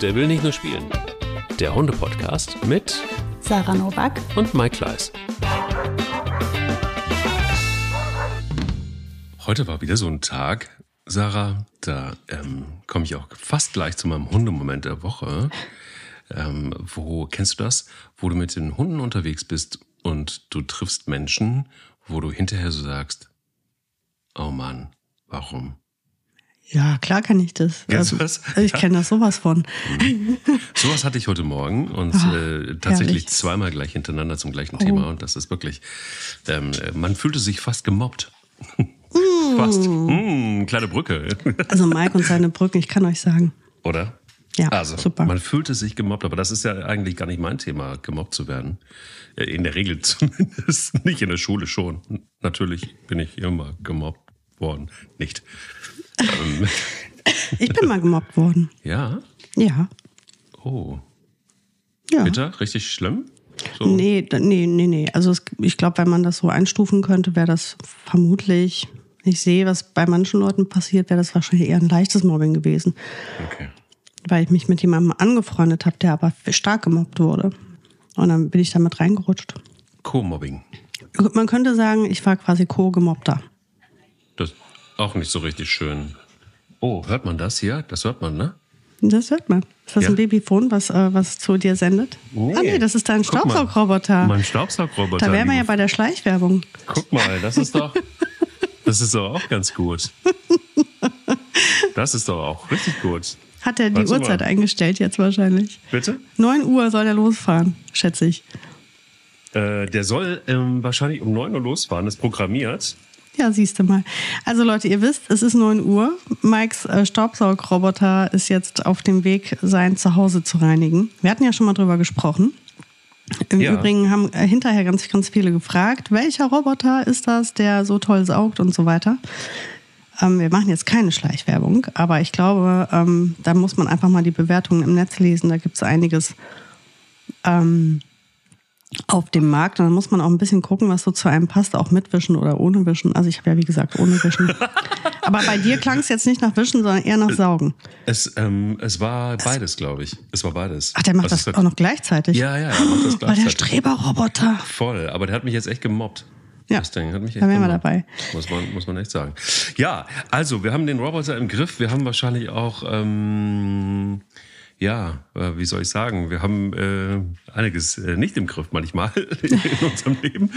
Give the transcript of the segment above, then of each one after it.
Der will nicht nur spielen. Der Hunde-Podcast mit Sarah Novak und Mike Kleiss. Heute war wieder so ein Tag, Sarah, da ähm, komme ich auch fast gleich zu meinem Hundemoment der Woche. Ähm, wo, kennst du das? Wo du mit den Hunden unterwegs bist und du triffst Menschen, wo du hinterher so sagst, oh Mann, warum? Ja, klar kann ich das. Kennst also, du das? Ich kenne das sowas von. Sowas hatte ich heute Morgen und Ah, äh, tatsächlich herrlich. zweimal gleich hintereinander zum gleichen Oh. Thema und das ist wirklich, ähm, man fühlte sich fast gemobbt. fast. Mm, kleine Brücke, Also Mike und seine Brücken, ich kann euch sagen. oder? Ja, Also, super. man fühlte sich gemobbt, aber das ist ja eigentlich gar nicht mein Thema, gemobbt zu werden. Äh, In der Regel zumindest, nicht in der Schule schon. Natürlich bin ich immer gemobbt worden. Nicht. Ähm, Ich bin mal gemobbt worden. ja, Ja. oh, Ja. bitter, richtig schlimm? So. Nee, nee, nee, nee. Also es, ich glaube, wenn man das so einstufen könnte, wäre das vermutlich, ich sehe, was bei manchen Leuten passiert, wäre das wahrscheinlich eher ein leichtes Mobbing gewesen. Okay. Weil ich mich mit jemandem angefreundet habe, der aber stark gemobbt wurde. Und dann bin ich damit reingerutscht. Co-Mobbing. Man könnte sagen, ich war quasi Co-Gemobbter. Das ist auch nicht so richtig schön. Oh, hört man das hier? Das hört man, ne? Das hört man. Ist das Ja. ein Babyphone, was, äh, was zu dir sendet? Nee. Ah nee, das ist dein. Staubsaugroboter. Mein Staubsaugroboter. Da wären wir ja bei der Schleichwerbung. Guck mal, das ist doch. Das ist doch auch ganz gut. Das ist doch auch richtig gut. Hat er die Warte mal. Uhrzeit eingestellt jetzt wahrscheinlich? Bitte? 9 Uhr soll er losfahren, schätze ich. Äh, der soll ähm, wahrscheinlich um 9 Uhr losfahren, ist programmiert. Ja, siehst du mal. Also Leute, ihr wisst, es ist 9 Uhr. Mikes äh, Staubsaugroboter ist jetzt auf dem Weg, sein Zuhause zu reinigen. Wir hatten ja schon mal drüber gesprochen. Im Ja. Übrigen haben äh, hinterher ganz, ganz viele gefragt, welcher Roboter ist das, der so toll saugt und so weiter. Ähm, wir machen jetzt keine Schleichwerbung, aber ich glaube, ähm, da muss man einfach mal die Bewertungen im Netz lesen. Da gibt es einiges ähm, auf dem Markt. Und dann muss man auch ein bisschen gucken, was so zu einem passt, auch mit Wischen oder ohne Wischen. Also ich habe ja, wie gesagt, ohne Wischen. aber bei dir klang es jetzt nicht nach Wischen, sondern eher nach Saugen. Es, ähm, es war beides, glaube ich. Es war beides. Ach, der macht Also das hat- auch noch gleichzeitig. Ja, ja, er macht das Oh, der gleichzeitig. Streberroboter. Voll, aber der hat mich jetzt echt gemobbt. Ja, Das Ding hat mich echt da wären wir dabei. Muss man, muss man echt sagen. Ja, also wir haben den Roboter im Griff. Wir haben wahrscheinlich auch, ähm, ja, äh, wie soll ich sagen, wir haben äh, einiges äh, nicht im Griff manchmal in unserem Leben.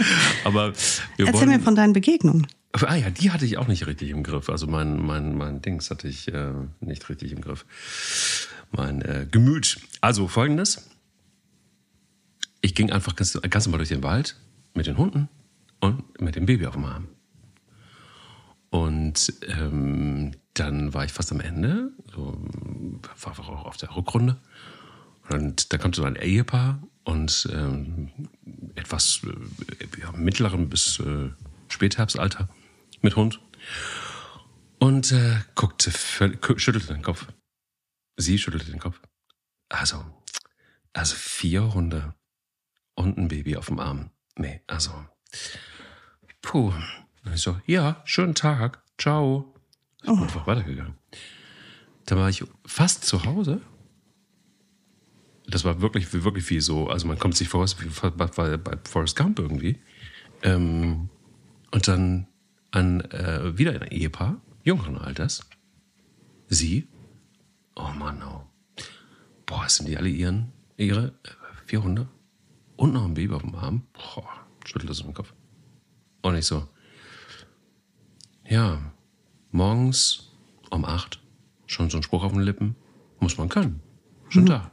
Aber wir Erzähl wollen, mir von deinen Begegnungen. Ah ja, die hatte ich auch nicht richtig im Griff. Also mein, mein, mein Dings hatte ich äh, nicht richtig im Griff. Mein äh, Gemüt. Also folgendes. Ich ging einfach ganz, ganz normal durch den Wald mit den Hunden und mit dem Baby auf dem Arm. Und ähm, dann war ich fast am Ende, so, war auch auf der Rückrunde. Und da kam so ein Ehepaar und ähm, etwas äh, ja, mittleren bis äh, Spätherbstalter mit Hund. Und äh, guckte, schüttelte den Kopf. Sie schüttelte den Kopf. Also, also vier Hunde und ein Baby auf dem Arm. Nee, also, puh. Und ich so, ja, schönen Tag, ciao. Ich bin einfach weitergegangen. Dann war ich fast zu Hause. Das war wirklich, wirklich wie so, also man kommt sich vor, wie bei, bei Forrest Gump irgendwie. Ähm, und dann ein, äh, wieder ein Ehepaar, jüngeren Alters. Sie. Oh Mann, oh. Boah, sind die alle ihren, ihre äh, vier Hunde? Und noch ein Baby auf dem Arm? Boah, schüttelt das im Kopf. Und ich so, ja, morgens um acht, schon so ein Spruch auf den Lippen, muss man können. Schon da.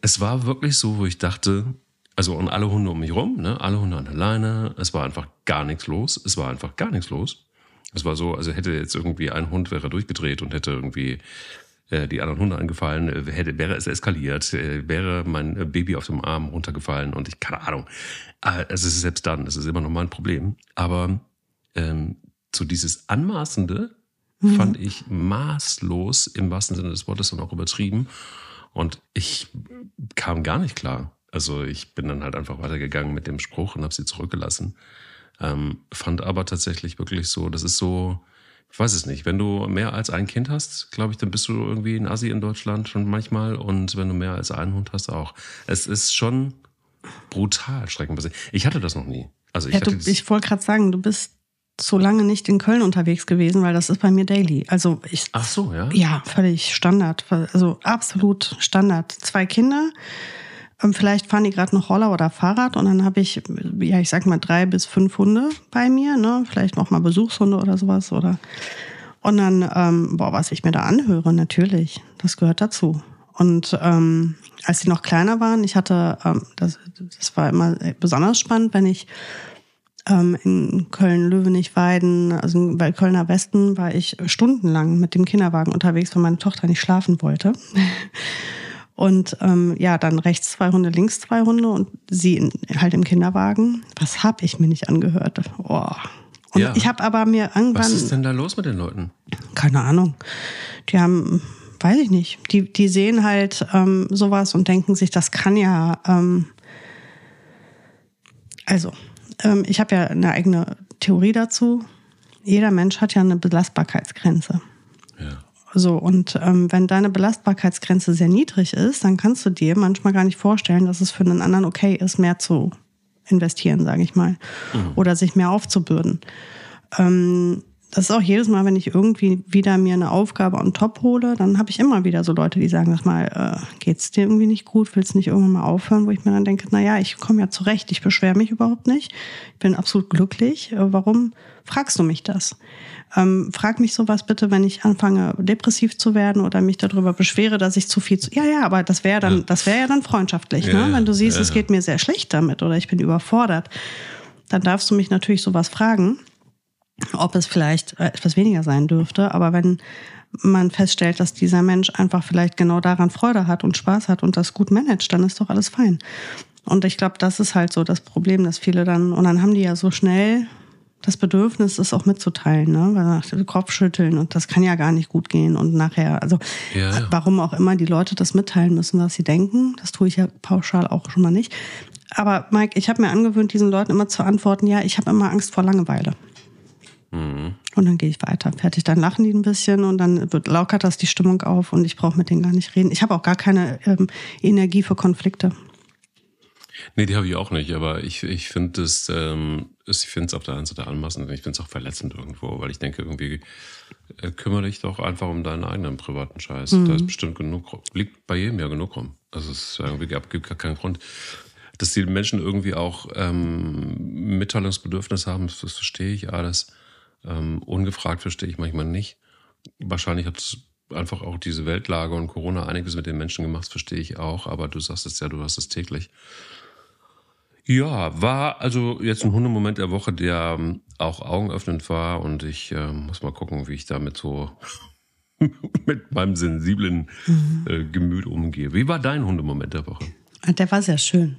Es war wirklich so, wo ich dachte, also und alle Hunde um mich rum, ne, alle Hunde an der Leine, es war einfach gar nichts los. Es war einfach gar nichts los. Es war so, also hätte jetzt irgendwie ein Hund wäre durchgedreht und hätte irgendwie äh, die anderen Hunde angefallen, äh, hätte, wäre es eskaliert, äh, wäre mein äh, Baby auf dem Arm runtergefallen und ich, keine Ahnung. Äh, Es ist selbst dann, es ist immer noch mal ein Problem. Aber ähm, so dieses Anmaßende fand ich maßlos im wahrsten Sinne des Wortes und auch übertrieben. Und ich kam gar nicht klar. Also ich bin dann halt einfach weitergegangen mit dem Spruch und habe sie zurückgelassen. Ähm, fand aber tatsächlich wirklich so, das ist so Ich weiß es nicht. Wenn du mehr als ein Kind hast, glaube ich, dann bist du irgendwie ein Assi in Deutschland schon manchmal. Und wenn du mehr als einen Hund hast, auch. Es ist schon brutal streckenweise. Ich hatte das noch nie. Also ich, ja, du, ich wollte gerade sagen, du bist so lange nicht in Köln unterwegs gewesen, weil das ist bei mir daily. Also ich. Ach so, ja. Ja, völlig Standard. Also absolut Standard. Zwei Kinder. Ähm, vielleicht fahren die gerade noch Roller oder Fahrrad und dann habe ich, ja, ich sag mal drei bis fünf Hunde bei mir, ne? Vielleicht noch mal Besuchshunde oder sowas oder. Und dann, ähm, boah, was ich mir da anhöre, natürlich, das gehört dazu. Und ähm, als sie noch kleiner waren, ich hatte, ähm, das, das war immer besonders spannend, wenn ich ähm, in Köln-Löwenich-Weiden, also bei Kölner Westen, war ich stundenlang mit dem Kinderwagen unterwegs, weil meine Tochter nicht schlafen wollte. Und ähm, ja, dann rechts zwei Hunde, links zwei Hunde und sie in, halt im Kinderwagen. Was hab ich mir nicht angehört? Oh. Und ja. ich habe aber mir irgendwann. Was ist denn da los mit den Leuten? Keine Ahnung. Die haben, weiß ich nicht. Die, die sehen halt ähm, sowas und denken sich, das kann ja. Ähm, also, ähm, ich habe ja eine eigene Theorie dazu. Jeder Mensch hat ja eine Belastbarkeitsgrenze. Ja. So, und ähm, wenn deine Belastbarkeitsgrenze sehr niedrig ist, dann kannst du dir manchmal gar nicht vorstellen, dass es für einen anderen okay ist, mehr zu investieren, sage ich mal. Mhm. Oder sich mehr aufzubürden. Ähm, das ist auch jedes Mal, wenn ich irgendwie wieder mir eine Aufgabe on top hole, dann habe ich immer wieder so Leute, die sagen, sag mal, äh, geht's dir irgendwie nicht gut, willst du nicht irgendwann mal aufhören, wo ich mir dann denke, na ja, ich komme ja zurecht, ich beschwere mich überhaupt nicht, ich bin absolut glücklich. Äh, warum fragst du mich das? Ähm, frag mich sowas bitte, wenn ich anfange depressiv zu werden oder mich darüber beschwere, dass ich zu viel zu. Ja, ja, aber das wäre dann, ja. das wäre ja dann freundschaftlich, ja, ne? Wenn du siehst, ja, es geht mir sehr schlecht damit oder ich bin überfordert, dann darfst du mich natürlich sowas fragen ob es vielleicht äh, etwas weniger sein dürfte. Aber wenn man feststellt, dass dieser Mensch einfach vielleicht genau daran Freude hat und Spaß hat und das gut managt, dann ist doch alles fein. Und ich glaube, das ist halt so das Problem, dass viele dann, und dann haben die ja so schnell das Bedürfnis, es auch mitzuteilen, ne? Weil den Kopf schütteln und das kann ja gar nicht gut gehen und nachher, also ja, ja. warum auch immer die Leute das mitteilen müssen, was sie denken, das tue ich ja pauschal auch schon mal nicht. Aber Mike, ich habe mir angewöhnt, diesen Leuten immer zu antworten, ja, ich habe immer Angst vor Langeweile. Mhm. Und dann gehe ich weiter. Fertig. Dann lachen die ein bisschen und dann wird lockert das die Stimmung auf und ich brauche mit denen gar nicht reden. Ich habe auch gar keine ähm, Energie für Konflikte. Nee, die habe ich auch nicht, aber ich, ich finde es, ähm, ich auf der einen Seite anmaßend und ich finde es auch verletzend irgendwo, weil ich denke, irgendwie äh, kümmere dich doch einfach um deinen eigenen privaten Scheiß. Mhm. Da ist bestimmt genug, liegt bei jedem ja genug rum. Also es irgendwie gibt gar keinen Grund. Dass die Menschen irgendwie auch ähm, Mitteilungsbedürfnis haben, das verstehe ich alles. Ähm, ungefragt verstehe ich manchmal nicht. Wahrscheinlich hat einfach auch diese Weltlage und Corona einiges mit den Menschen gemacht, verstehe ich auch. Aber du sagst es ja, du hast es täglich. Ja, war also jetzt ein Hundemoment der Woche, der ähm, auch augenöffnend war und ich äh, muss mal gucken, wie ich damit so mit meinem sensiblen mhm. äh, Gemüt umgehe. Wie war dein Hundemoment der Woche? Der war sehr schön.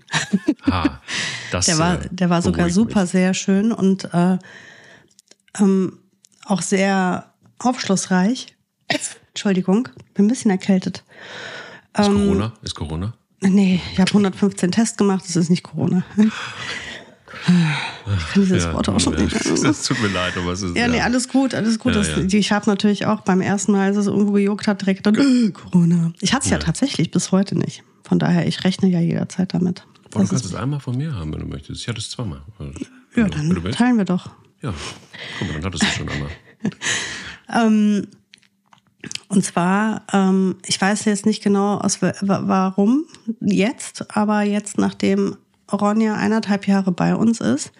Ha, das, der war, äh, der war sogar super mich. sehr schön und äh, ähm, auch sehr aufschlussreich. Entschuldigung, bin ein bisschen erkältet. Ist ähm, Corona? Ist Corona? Nee, ich habe 115 Tests gemacht, das ist nicht Corona. Ich kann dieses ja, Wort auch schon ja. nicht. Es tut mir leid, aber es ist. Ja, ja. nee, alles gut, alles gut. Ja, das, ich habe natürlich auch beim ersten Mal, als es irgendwo gejuckt hat, direkt dann, äh, Corona. Ich hatte es ja. tatsächlich bis heute nicht. Von daher, ich rechne ja jederzeit damit. Aber du kannst es einmal von mir haben, wenn du möchtest. Ich hatte es zweimal. Also, ja, dann teilen wir doch. Ja, mal, dann hattest du schon einmal. ähm, und zwar, ähm, ich weiß jetzt nicht genau, aus, warum jetzt, aber jetzt, nachdem Ronja eineinhalb Jahre bei uns ist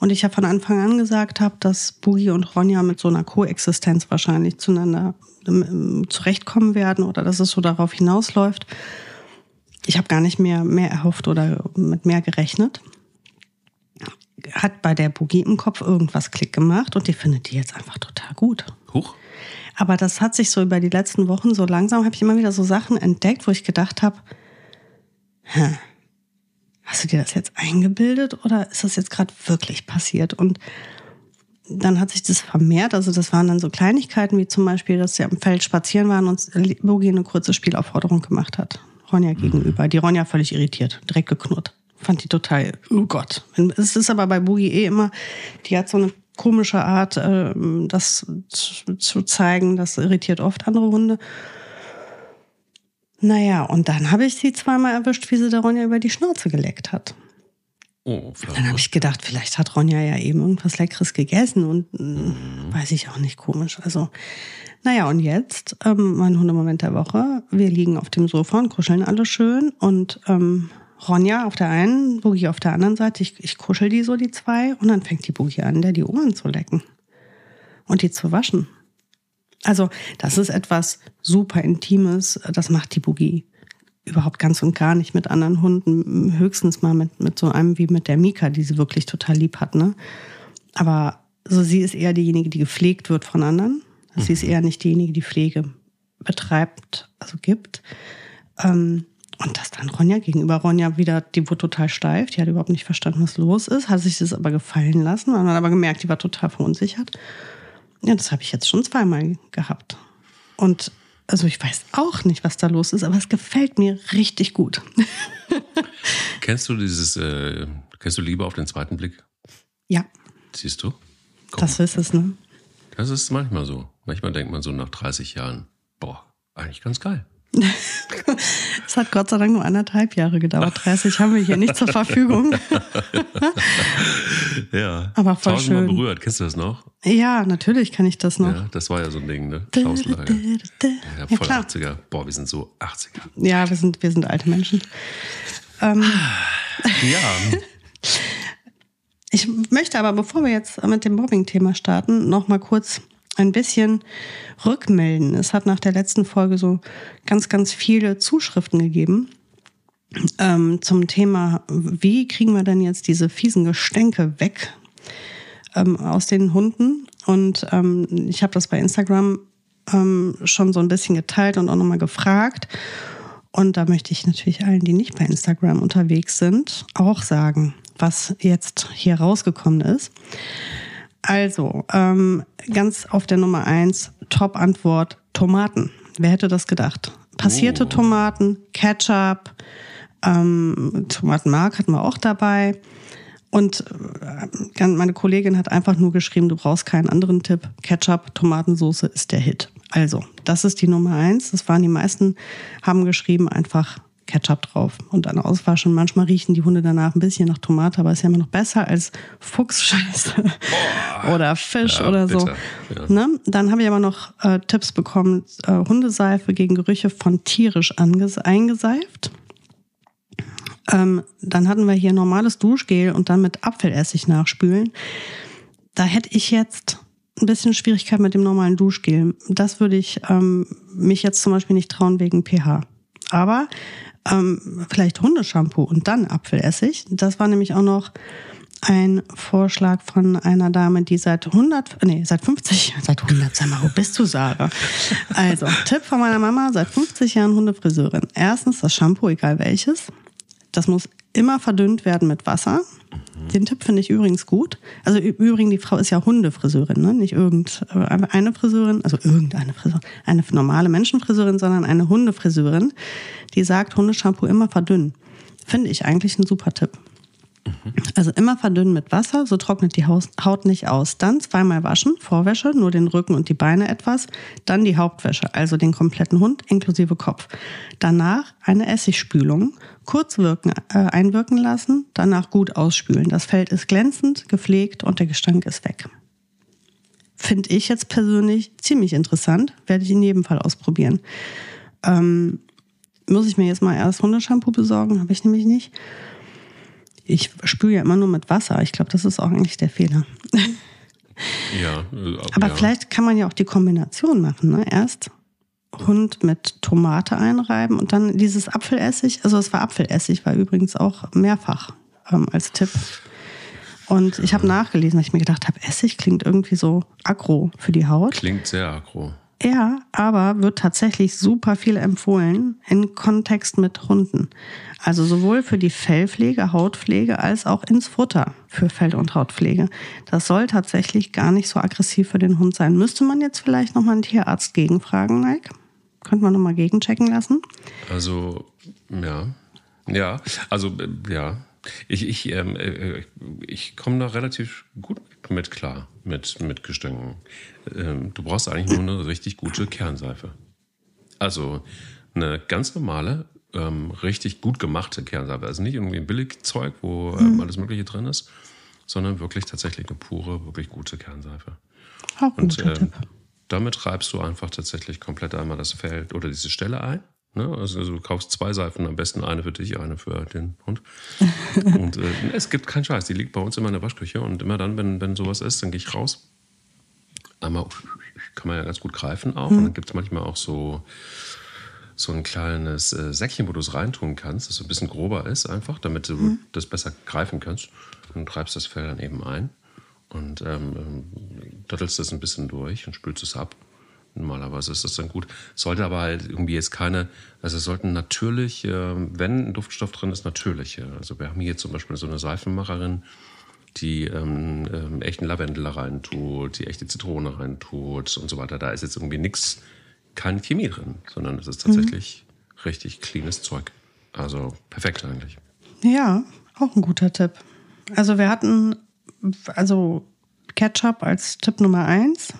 und ich ja von Anfang an gesagt habe, dass Boogie und Ronja mit so einer Koexistenz wahrscheinlich zueinander ähm, zurechtkommen werden oder dass es so darauf hinausläuft. Ich habe gar nicht mehr mehr erhofft oder mit mehr gerechnet hat bei der Boogie im Kopf irgendwas Klick gemacht und die findet die jetzt einfach total gut. Huch. Aber das hat sich so über die letzten Wochen so langsam, habe ich immer wieder so Sachen entdeckt, wo ich gedacht habe, hast du dir das jetzt eingebildet oder ist das jetzt gerade wirklich passiert? Und dann hat sich das vermehrt. Also das waren dann so Kleinigkeiten wie zum Beispiel, dass sie am Feld spazieren waren und Boogie eine kurze Spielaufforderung gemacht hat. Ronja mhm. gegenüber. Die Ronja völlig irritiert, direkt geknurrt fand die total, oh Gott. Es ist aber bei Boogie eh immer, die hat so eine komische Art, äh, das zu, zu zeigen. Das irritiert oft andere Hunde. Naja, und dann habe ich sie zweimal erwischt, wie sie der Ronja über die Schnauze geleckt hat. Oh, Dann habe ich gedacht, vielleicht hat Ronja ja eben irgendwas Leckeres gegessen und mhm. weiß ich auch nicht, komisch. Also, naja, und jetzt, ähm, mein Hundemoment der Woche. Wir liegen auf dem Sofa und kuscheln alle schön und ähm, Ronja auf der einen, Boogie auf der anderen Seite. Ich, ich kuschel die so, die zwei, und dann fängt die Boogie an, der die Ohren zu lecken und die zu waschen. Also, das ist etwas super Intimes. Das macht die Boogie überhaupt ganz und gar nicht mit anderen Hunden. Höchstens mal mit, mit so einem wie mit der Mika, die sie wirklich total lieb hat. Ne? Aber so sie ist eher diejenige, die gepflegt wird von anderen. Sie ist mhm. eher nicht diejenige, die Pflege betreibt, also gibt. Ähm, und das dann Ronja gegenüber Ronja wieder, die wurde total steif, die hat überhaupt nicht verstanden, was los ist, hat sich das aber gefallen lassen, man hat aber gemerkt, die war total verunsichert. Ja, das habe ich jetzt schon zweimal gehabt. Und also ich weiß auch nicht, was da los ist, aber es gefällt mir richtig gut. kennst du dieses, äh, kennst du Liebe auf den zweiten Blick? Ja. Siehst du? Komm. Das ist es, ne? Das ist manchmal so. Manchmal denkt man so nach 30 Jahren, boah, eigentlich ganz geil. Es hat Gott sei Dank nur anderthalb Jahre gedauert. 30 haben wir hier nicht zur Verfügung. ja. Aber voll schön. berührt. Kennst du das noch? Ja, natürlich kann ich das noch. Ja, das war ja so ein Ding, ne? Schauslager. Ja, voll ja, 80er. Boah, wir sind so 80er. Ja, wir sind, wir sind alte Menschen. Ähm, ja. Ich möchte aber, bevor wir jetzt mit dem Mobbing-Thema starten, noch mal kurz ein bisschen rückmelden. Es hat nach der letzten Folge so ganz, ganz viele Zuschriften gegeben ähm, zum Thema, wie kriegen wir denn jetzt diese fiesen Gestänke weg ähm, aus den Hunden? Und ähm, ich habe das bei Instagram ähm, schon so ein bisschen geteilt und auch nochmal gefragt. Und da möchte ich natürlich allen, die nicht bei Instagram unterwegs sind, auch sagen, was jetzt hier rausgekommen ist. Also, ähm, ganz auf der Nummer eins, Top-Antwort, Tomaten. Wer hätte das gedacht? Passierte oh. Tomaten, Ketchup, ähm, Tomatenmark hatten wir auch dabei. Und äh, meine Kollegin hat einfach nur geschrieben, du brauchst keinen anderen Tipp. Ketchup, Tomatensoße ist der Hit. Also, das ist die Nummer eins. Das waren die meisten, haben geschrieben einfach Ketchup drauf und dann auswaschen. Manchmal riechen die Hunde danach ein bisschen nach Tomate, aber ist ja immer noch besser als Fuchsscheiße oder Fisch ja, oder so. Ja. Ne? Dann habe ich aber noch äh, Tipps bekommen: äh, Hundeseife gegen Gerüche von tierisch eingeseift. Ähm, dann hatten wir hier normales Duschgel und dann mit Apfelessig nachspülen. Da hätte ich jetzt ein bisschen Schwierigkeit mit dem normalen Duschgel. Das würde ich ähm, mich jetzt zum Beispiel nicht trauen wegen pH. Aber ähm, vielleicht Hundeshampoo und dann Apfelessig. Das war nämlich auch noch ein Vorschlag von einer Dame, die seit 100, nee, seit 50, seit 100, sag mal, wo bist du, Sarah? Also, Tipp von meiner Mama, seit 50 Jahren Hundefriseurin. Erstens das Shampoo, egal welches. Das muss immer verdünnt werden mit Wasser. Den Tipp finde ich übrigens gut. Also übrigens, die Frau ist ja Hundefriseurin, ne? nicht irgendeine Friseurin, also irgendeine Friseurin, eine normale Menschenfriseurin, sondern eine Hundefriseurin, die sagt, Hundeshampoo immer verdünnen. Finde ich eigentlich ein super Tipp. Also immer verdünnen mit Wasser, so trocknet die Haut nicht aus. Dann zweimal waschen, Vorwäsche, nur den Rücken und die Beine etwas. Dann die Hauptwäsche, also den kompletten Hund inklusive Kopf. Danach eine Essigspülung, kurz wirken, äh, einwirken lassen, danach gut ausspülen. Das Feld ist glänzend, gepflegt und der Gestank ist weg. Finde ich jetzt persönlich ziemlich interessant, werde ich in jedem Fall ausprobieren. Ähm, muss ich mir jetzt mal erst Hundeshampoo besorgen, habe ich nämlich nicht. Ich spüle ja immer nur mit Wasser. Ich glaube, das ist auch eigentlich der Fehler. Ja. Äh, aber ja. vielleicht kann man ja auch die Kombination machen. Ne? Erst Hund mit Tomate einreiben und dann dieses Apfelessig. Also es war Apfelessig, war übrigens auch mehrfach ähm, als Tipp. Und ich habe nachgelesen, weil ich mir gedacht habe, Essig klingt irgendwie so aggro für die Haut. Klingt sehr aggro. Ja, aber wird tatsächlich super viel empfohlen in Kontext mit Hunden. Also sowohl für die Fellpflege, Hautpflege als auch ins Futter für Fell- und Hautpflege. Das soll tatsächlich gar nicht so aggressiv für den Hund sein. Müsste man jetzt vielleicht nochmal einen Tierarzt gegenfragen, Mike? Könnte man nochmal gegenchecken lassen? Also, ja. Ja, also, ja. Ich, ich, ähm, äh, ich komme da relativ gut mit klar, mit, mit Gestängen. Ähm, du brauchst eigentlich nur eine richtig gute Kernseife. Also eine ganz normale, ähm, richtig gut gemachte Kernseife. Also nicht irgendwie ein Billigzeug, wo ähm, mhm. alles Mögliche drin ist, sondern wirklich tatsächlich eine pure, wirklich gute Kernseife. Auch Und ähm, damit reibst du einfach tatsächlich komplett einmal das Feld oder diese Stelle ein. Ne? Also, also, du kaufst zwei Seifen, am besten eine für dich, eine für den Hund. und äh, es gibt keinen Scheiß, die liegt bei uns immer in der Waschküche und immer dann, wenn, wenn sowas ist, dann gehe ich raus. Einmal kann man ja ganz gut greifen auch. Mhm. Und dann gibt es manchmal auch so, so ein kleines äh, Säckchen, wo du es reintun kannst, das so ein bisschen grober ist, einfach, damit du mhm. das besser greifen kannst. Und treibst das Fell dann eben ein und ähm, ähm dottelst das ein bisschen durch und spülst es ab. Normalerweise ist das dann gut. Sollte aber halt irgendwie jetzt keine, also es sollten natürlich, äh, wenn ein Duftstoff drin ist, natürliche. Also wir haben hier zum Beispiel so eine Seifenmacherin, die ähm, ähm, echten Lavendel reintut, die echte Zitrone reintut und so weiter. Da ist jetzt irgendwie nichts, keine Chemie drin, sondern es ist tatsächlich mhm. richtig cleanes Zeug. Also perfekt eigentlich. Ja, auch ein guter Tipp. Also wir hatten also Ketchup als Tipp Nummer eins.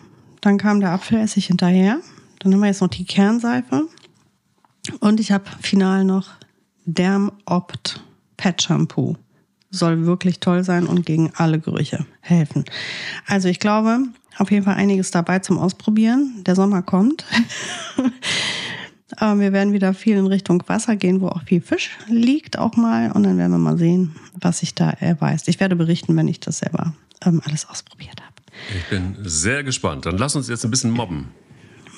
Dann kam der Apfelessig hinterher. Dann haben wir jetzt noch die Kernseife. Und ich habe final noch Derm Opt Pet Shampoo. Soll wirklich toll sein und gegen alle Gerüche helfen. Also ich glaube, auf jeden Fall einiges dabei zum Ausprobieren. Der Sommer kommt. wir werden wieder viel in Richtung Wasser gehen, wo auch viel Fisch liegt auch mal. Und dann werden wir mal sehen, was sich da erweist. Ich werde berichten, wenn ich das selber ähm, alles ausprobiert habe. Ich bin sehr gespannt. Dann lass uns jetzt ein bisschen mobben.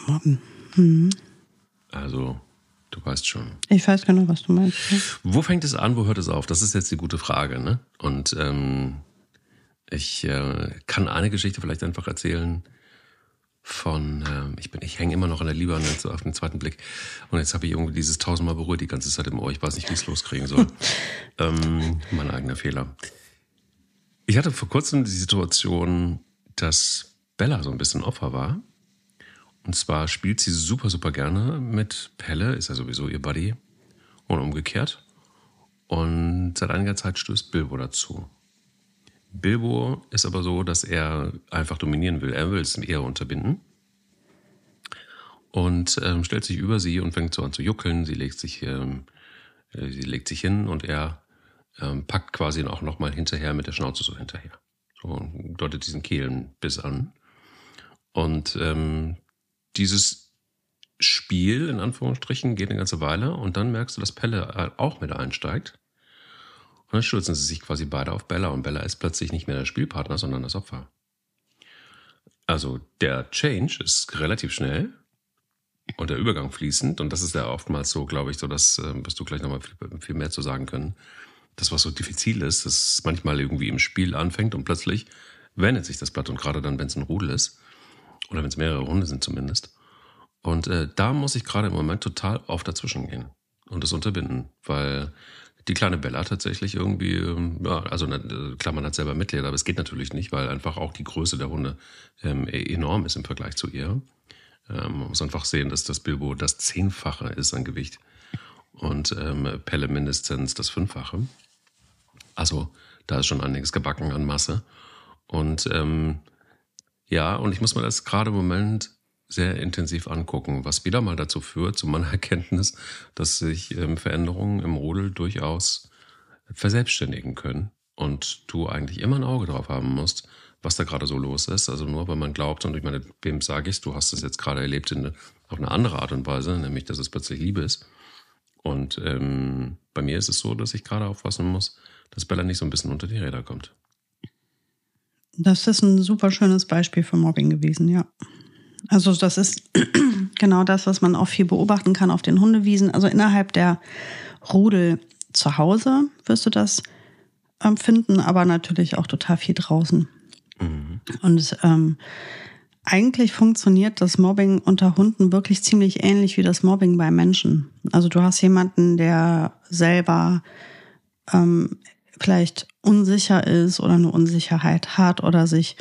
Mobben. Mhm. Also, du weißt schon. Ich weiß genau, was du meinst. Ja. Wo fängt es an, wo hört es auf? Das ist jetzt die gute Frage. Ne? Und ähm, ich äh, kann eine Geschichte vielleicht einfach erzählen von, ähm, ich bin, ich hänge immer noch an der Liebe so auf den zweiten Blick. Und jetzt habe ich irgendwie dieses tausendmal berührt die ganze Zeit im Ohr. Ich weiß nicht, wie ich es loskriegen soll. ähm, mein eigener Fehler. Ich hatte vor kurzem die Situation, dass Bella so ein bisschen Opfer war. Und zwar spielt sie super, super gerne mit Pelle, ist ja sowieso ihr Buddy. Und umgekehrt. Und seit einiger Zeit stößt Bilbo dazu. Bilbo ist aber so, dass er einfach dominieren will. Er will es eher unterbinden. Und ähm, stellt sich über sie und fängt so an zu juckeln. Sie legt sich, ähm, äh, sie legt sich hin und er ähm, packt quasi auch nochmal hinterher mit der Schnauze so hinterher. So, deutet diesen Kehlenbiss an. Und ähm, dieses Spiel, in Anführungsstrichen, geht eine ganze Weile und dann merkst du, dass Pelle äh, auch mit einsteigt. Und dann stürzen sie sich quasi beide auf Bella und Bella ist plötzlich nicht mehr der Spielpartner, sondern das Opfer. Also der Change ist relativ schnell und der Übergang fließend und das ist ja oftmals so, glaube ich, so, dass, äh, wirst du gleich nochmal viel, viel mehr zu sagen können, das, was so diffizil ist, dass manchmal irgendwie im Spiel anfängt und plötzlich wendet sich das Blatt und gerade dann, wenn es ein Rudel ist oder wenn es mehrere Hunde sind zumindest. Und äh, da muss ich gerade im Moment total oft dazwischen gehen und das unterbinden, weil die kleine Bella tatsächlich irgendwie, ähm, ja, also klar, man hat selber Mitglied, aber es geht natürlich nicht, weil einfach auch die Größe der Hunde ähm, e-, enorm ist im Vergleich zu ihr. Ähm, man muss einfach sehen, dass das Bilbo das Zehnfache ist an Gewicht und ähm, Pelle mindestens das Fünffache. Also da ist schon einiges gebacken an Masse. Und ähm, ja, und ich muss mir das gerade im Moment sehr intensiv angucken, was wieder mal dazu führt, zu meiner Erkenntnis, dass sich ähm, Veränderungen im Rudel durchaus verselbstständigen können und du eigentlich immer ein Auge drauf haben musst, was da gerade so los ist. Also nur weil man glaubt, und ich meine, wem sage ich du hast es jetzt gerade erlebt in, auf eine andere Art und Weise, nämlich dass es plötzlich Liebe ist. Und ähm, bei mir ist es so, dass ich gerade aufpassen muss, dass Bella nicht so ein bisschen unter die Räder kommt. Das ist ein super schönes Beispiel für Mobbing gewesen, ja. Also das ist genau das, was man auch viel beobachten kann auf den Hundewiesen. Also innerhalb der Rudel zu Hause wirst du das ähm, finden, aber natürlich auch total viel draußen. Mhm. Und ähm, eigentlich funktioniert das Mobbing unter Hunden wirklich ziemlich ähnlich wie das Mobbing bei Menschen. Also du hast jemanden, der selber ähm, vielleicht unsicher ist oder eine Unsicherheit hat oder sich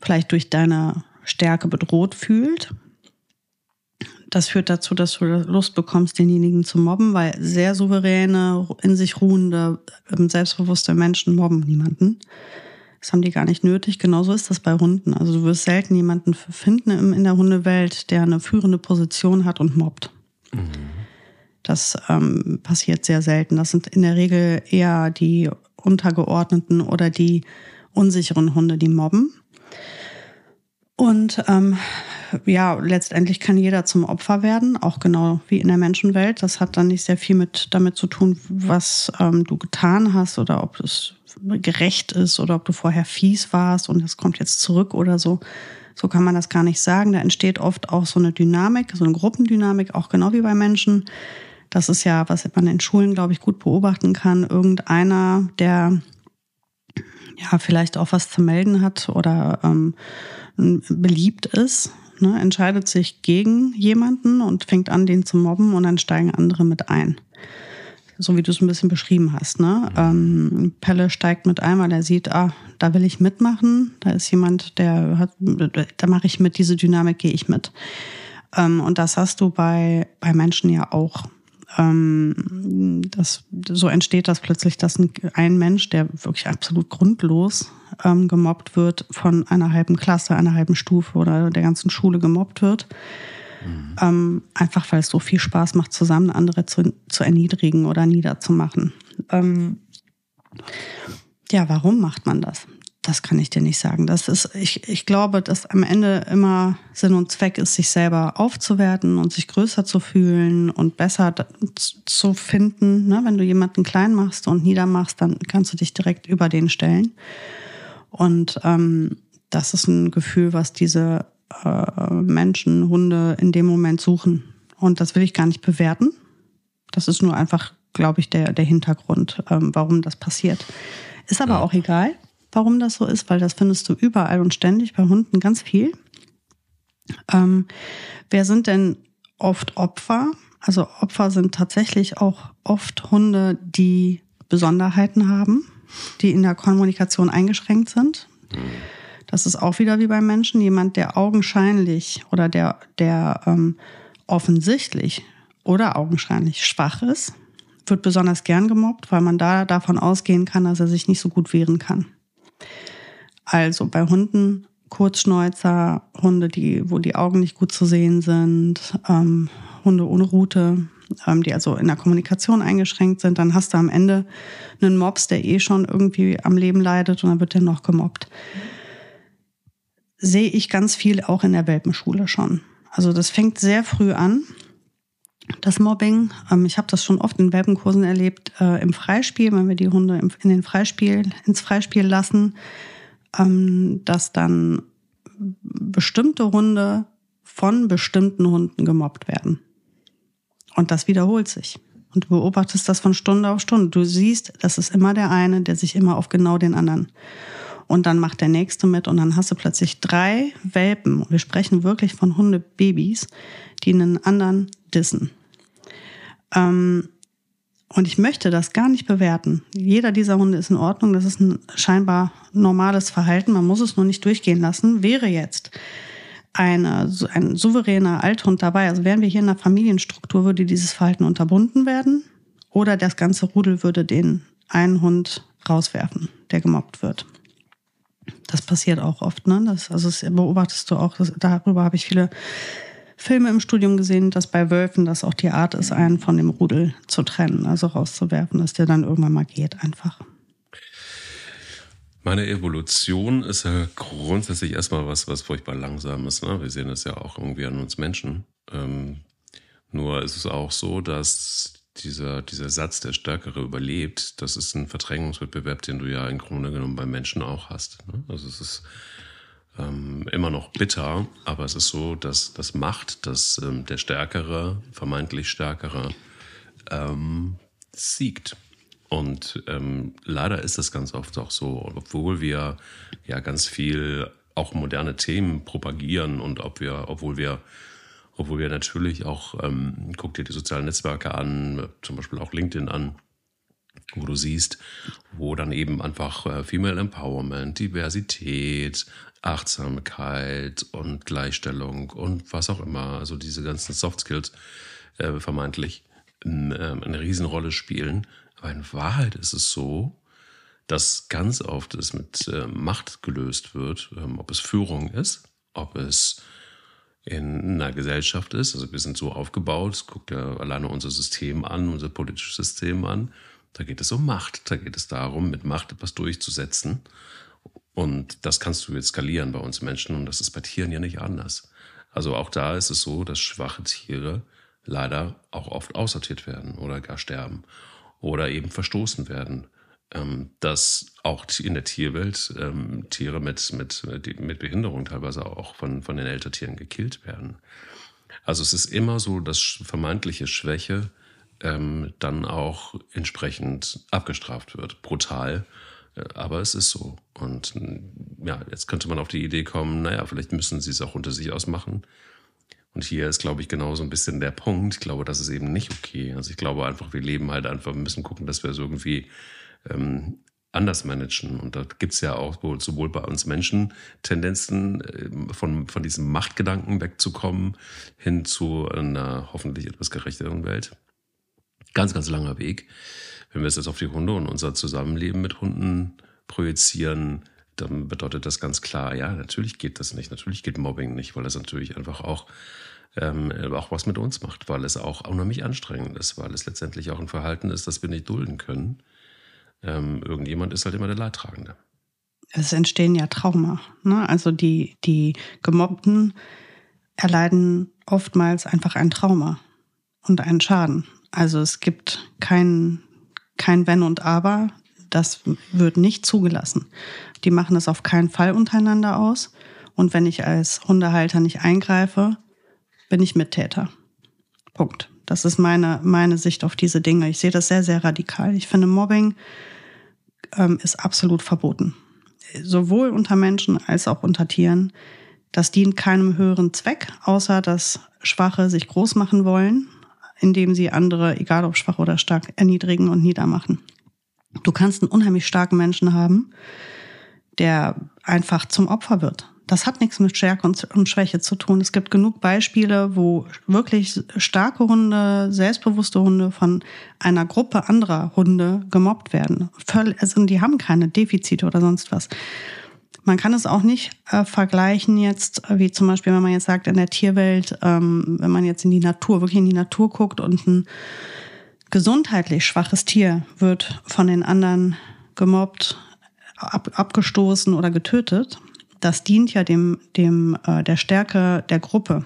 vielleicht durch deine Stärke bedroht fühlt, das führt dazu, dass du Lust bekommst, denjenigen zu mobben, weil sehr souveräne, in sich ruhende, ähm, selbstbewusste Menschen mobben niemanden. Das haben die gar nicht nötig. Genauso ist das bei Hunden. Also du wirst selten jemanden finden in der Hundewelt, der eine führende Position hat und mobbt. Mhm. Das ähm, passiert sehr selten. Das sind in der Regel eher die untergeordneten oder die unsicheren Hunde, die mobben. Und ähm, ja, letztendlich kann jeder zum Opfer werden, auch genau wie in der Menschenwelt. Das hat dann nicht sehr viel mit damit zu tun, was ähm, du getan hast oder ob es gerecht ist oder ob du vorher fies warst und es kommt jetzt zurück oder so. So kann man das gar nicht sagen. Da entsteht oft auch so eine Dynamik, so eine Gruppendynamik, auch genau wie bei Menschen. Das ist ja, was man in Schulen, glaube ich, gut beobachten kann. Irgendeiner, der ja vielleicht auch was zu melden hat oder ähm, beliebt ist, ne, entscheidet sich gegen jemanden und fängt an, den zu mobben und dann steigen andere mit ein. So wie du es ein bisschen beschrieben hast. Ne? Ähm, Pelle steigt mit ein, weil er sieht, ah, da will ich mitmachen. Da ist jemand, der hat, da mache ich mit, diese Dynamik gehe ich mit. Ähm, und das hast du bei, bei Menschen ja auch. Ähm, das, so entsteht das plötzlich, dass ein, ein Mensch, der wirklich absolut grundlos ähm, gemobbt wird, von einer halben Klasse, einer halben Stufe oder der ganzen Schule gemobbt wird. Mhm. Ähm, einfach weil es so viel Spaß macht, zusammen andere zu, zu erniedrigen oder niederzumachen. Ähm, ja, warum macht man das? Das kann ich dir nicht sagen. Das ist, ich, ich glaube, dass am Ende immer Sinn und Zweck ist, sich selber aufzuwerten und sich größer zu fühlen und besser zu finden. Ne? Wenn du jemanden klein machst und niedermachst, dann kannst du dich direkt über den stellen. Und ähm, das ist ein Gefühl, was diese äh, Menschen, Hunde in dem Moment suchen. Und das will ich gar nicht bewerten. Das ist nur einfach, glaube ich, der, der Hintergrund, ähm, warum das passiert. Ist aber ja. auch egal, warum das so ist, weil das findest du überall und ständig bei Hunden ganz viel. Ähm, wer sind denn oft Opfer? Also Opfer sind tatsächlich auch oft Hunde, die Besonderheiten haben die in der Kommunikation eingeschränkt sind. Das ist auch wieder wie beim Menschen. Jemand, der augenscheinlich oder der, der ähm, offensichtlich oder augenscheinlich schwach ist, wird besonders gern gemobbt, weil man da davon ausgehen kann, dass er sich nicht so gut wehren kann. Also bei Hunden, Kurzschnäuzer, Hunde, die, wo die Augen nicht gut zu sehen sind, ähm, Hunde ohne Rute, ähm, die also in der Kommunikation eingeschränkt sind, dann hast du am Ende einen Mops, der eh schon irgendwie am Leben leidet und dann wird der noch gemobbt. Sehe ich ganz viel auch in der Welpenschule schon. Also das fängt sehr früh an, das Mobbing. Ähm, ich habe das schon oft in Welpenkursen erlebt, äh, im Freispiel, wenn wir die Hunde in den Freispiel, ins Freispiel lassen, ähm, dass dann bestimmte Hunde von bestimmten Hunden gemobbt werden. Und das wiederholt sich. Und du beobachtest das von Stunde auf Stunde. Du siehst, das ist immer der eine, der sich immer auf genau den anderen. Und dann macht der nächste mit und dann hast du plötzlich drei Welpen. Wir sprechen wirklich von Hundebabys, die einen anderen dissen. Ähm, und ich möchte das gar nicht bewerten. Jeder dieser Hunde ist in Ordnung. Das ist ein scheinbar normales Verhalten. Man muss es nur nicht durchgehen lassen. Wäre jetzt eine, ein souveräner Althund dabei. Also wären wir hier in einer Familienstruktur, würde dieses Verhalten unterbunden werden oder das ganze Rudel würde den einen Hund rauswerfen, der gemobbt wird. Das passiert auch oft, ne? Das, also das beobachtest du auch. Das, darüber habe ich viele Filme im Studium gesehen, dass bei Wölfen das auch die Art ist, einen von dem Rudel zu trennen, also rauszuwerfen, dass der dann irgendwann mal geht einfach. Meine Evolution ist ja grundsätzlich erstmal was, was furchtbar langsames. Ne? Wir sehen das ja auch irgendwie an uns Menschen. Ähm, nur ist es auch so, dass dieser, dieser Satz, der Stärkere überlebt, das ist ein Verdrängungswettbewerb, den du ja im Grunde genommen beim Menschen auch hast. Ne? Also es ist ähm, immer noch bitter, aber es ist so, dass das Macht, dass ähm, der Stärkere, vermeintlich Stärkere, ähm, siegt. Und ähm, leider ist das ganz oft auch so, obwohl wir ja ganz viel auch moderne Themen propagieren und ob wir, obwohl wir, obwohl wir natürlich auch, ähm, guck dir die sozialen Netzwerke an, zum Beispiel auch LinkedIn an, wo du siehst, wo dann eben einfach äh, Female Empowerment, Diversität, Achtsamkeit und Gleichstellung und was auch immer, also diese ganzen Soft Skills äh, vermeintlich ähm, eine Riesenrolle spielen. Aber in Wahrheit ist es so, dass ganz oft es mit äh, Macht gelöst wird, ähm, ob es Führung ist, ob es in einer Gesellschaft ist. Also wir sind so aufgebaut, guckt ja alleine unser System an, unser politisches System an. Da geht es um Macht. Da geht es darum, mit Macht etwas durchzusetzen. Und das kannst du jetzt skalieren bei uns Menschen und das ist bei Tieren ja nicht anders. Also auch da ist es so, dass schwache Tiere leider auch oft aussortiert werden oder gar sterben oder eben verstoßen werden. Ähm, dass auch in der Tierwelt ähm, Tiere mit, mit, mit Behinderung teilweise auch von, von den Elterntieren gekillt werden. Also es ist immer so, dass vermeintliche Schwäche ähm, dann auch entsprechend abgestraft wird. Brutal, äh, aber es ist so. Und ja, jetzt könnte man auf die Idee kommen, naja, vielleicht müssen sie es auch unter sich ausmachen. Und hier ist, glaube ich, genau so ein bisschen der Punkt. Ich glaube, das ist eben nicht okay. Also ich glaube einfach, wir leben halt einfach, wir müssen gucken, dass wir so irgendwie ähm, anders managen. Und da gibt es ja auch wohl, sowohl bei uns Menschen Tendenzen, äh, von, von diesem Machtgedanken wegzukommen, hin zu einer hoffentlich etwas gerechteren Welt. Ganz, ganz langer Weg. Wenn wir es jetzt auf die Hunde und unser Zusammenleben mit Hunden projizieren, dann bedeutet das ganz klar, ja, natürlich geht das nicht, natürlich geht Mobbing nicht, weil das natürlich einfach auch, ähm, auch was mit uns macht, weil es auch unheimlich anstrengend ist, weil es letztendlich auch ein Verhalten ist, das wir nicht dulden können. Ähm, irgendjemand ist halt immer der Leidtragende. Es entstehen ja Trauma. Ne? Also die, die Gemobbten erleiden oftmals einfach ein Trauma und einen Schaden. Also es gibt kein, kein Wenn und Aber. Das wird nicht zugelassen. Die machen es auf keinen Fall untereinander aus. Und wenn ich als Hundehalter nicht eingreife, bin ich Mittäter. Punkt. Das ist meine, meine Sicht auf diese Dinge. Ich sehe das sehr, sehr radikal. Ich finde, Mobbing ähm, ist absolut verboten. Sowohl unter Menschen als auch unter Tieren. Das dient keinem höheren Zweck, außer dass Schwache sich groß machen wollen, indem sie andere, egal ob schwach oder stark, erniedrigen und niedermachen. Du kannst einen unheimlich starken Menschen haben, der einfach zum Opfer wird. Das hat nichts mit Stärke und, Schwäche zu tun. Es gibt genug Beispiele, wo wirklich starke Hunde, selbstbewusste Hunde von einer Gruppe anderer Hunde gemobbt werden. Also die haben keine Defizite oder sonst was. Man kann es auch nicht äh, vergleichen jetzt, wie zum Beispiel, wenn man jetzt sagt, in der Tierwelt, ähm, wenn man jetzt in die Natur, wirklich in die Natur guckt und ein gesundheitlich schwaches Tier wird von den anderen gemobbt, ab, abgestoßen oder getötet, das dient ja dem, dem äh, der Stärke der Gruppe.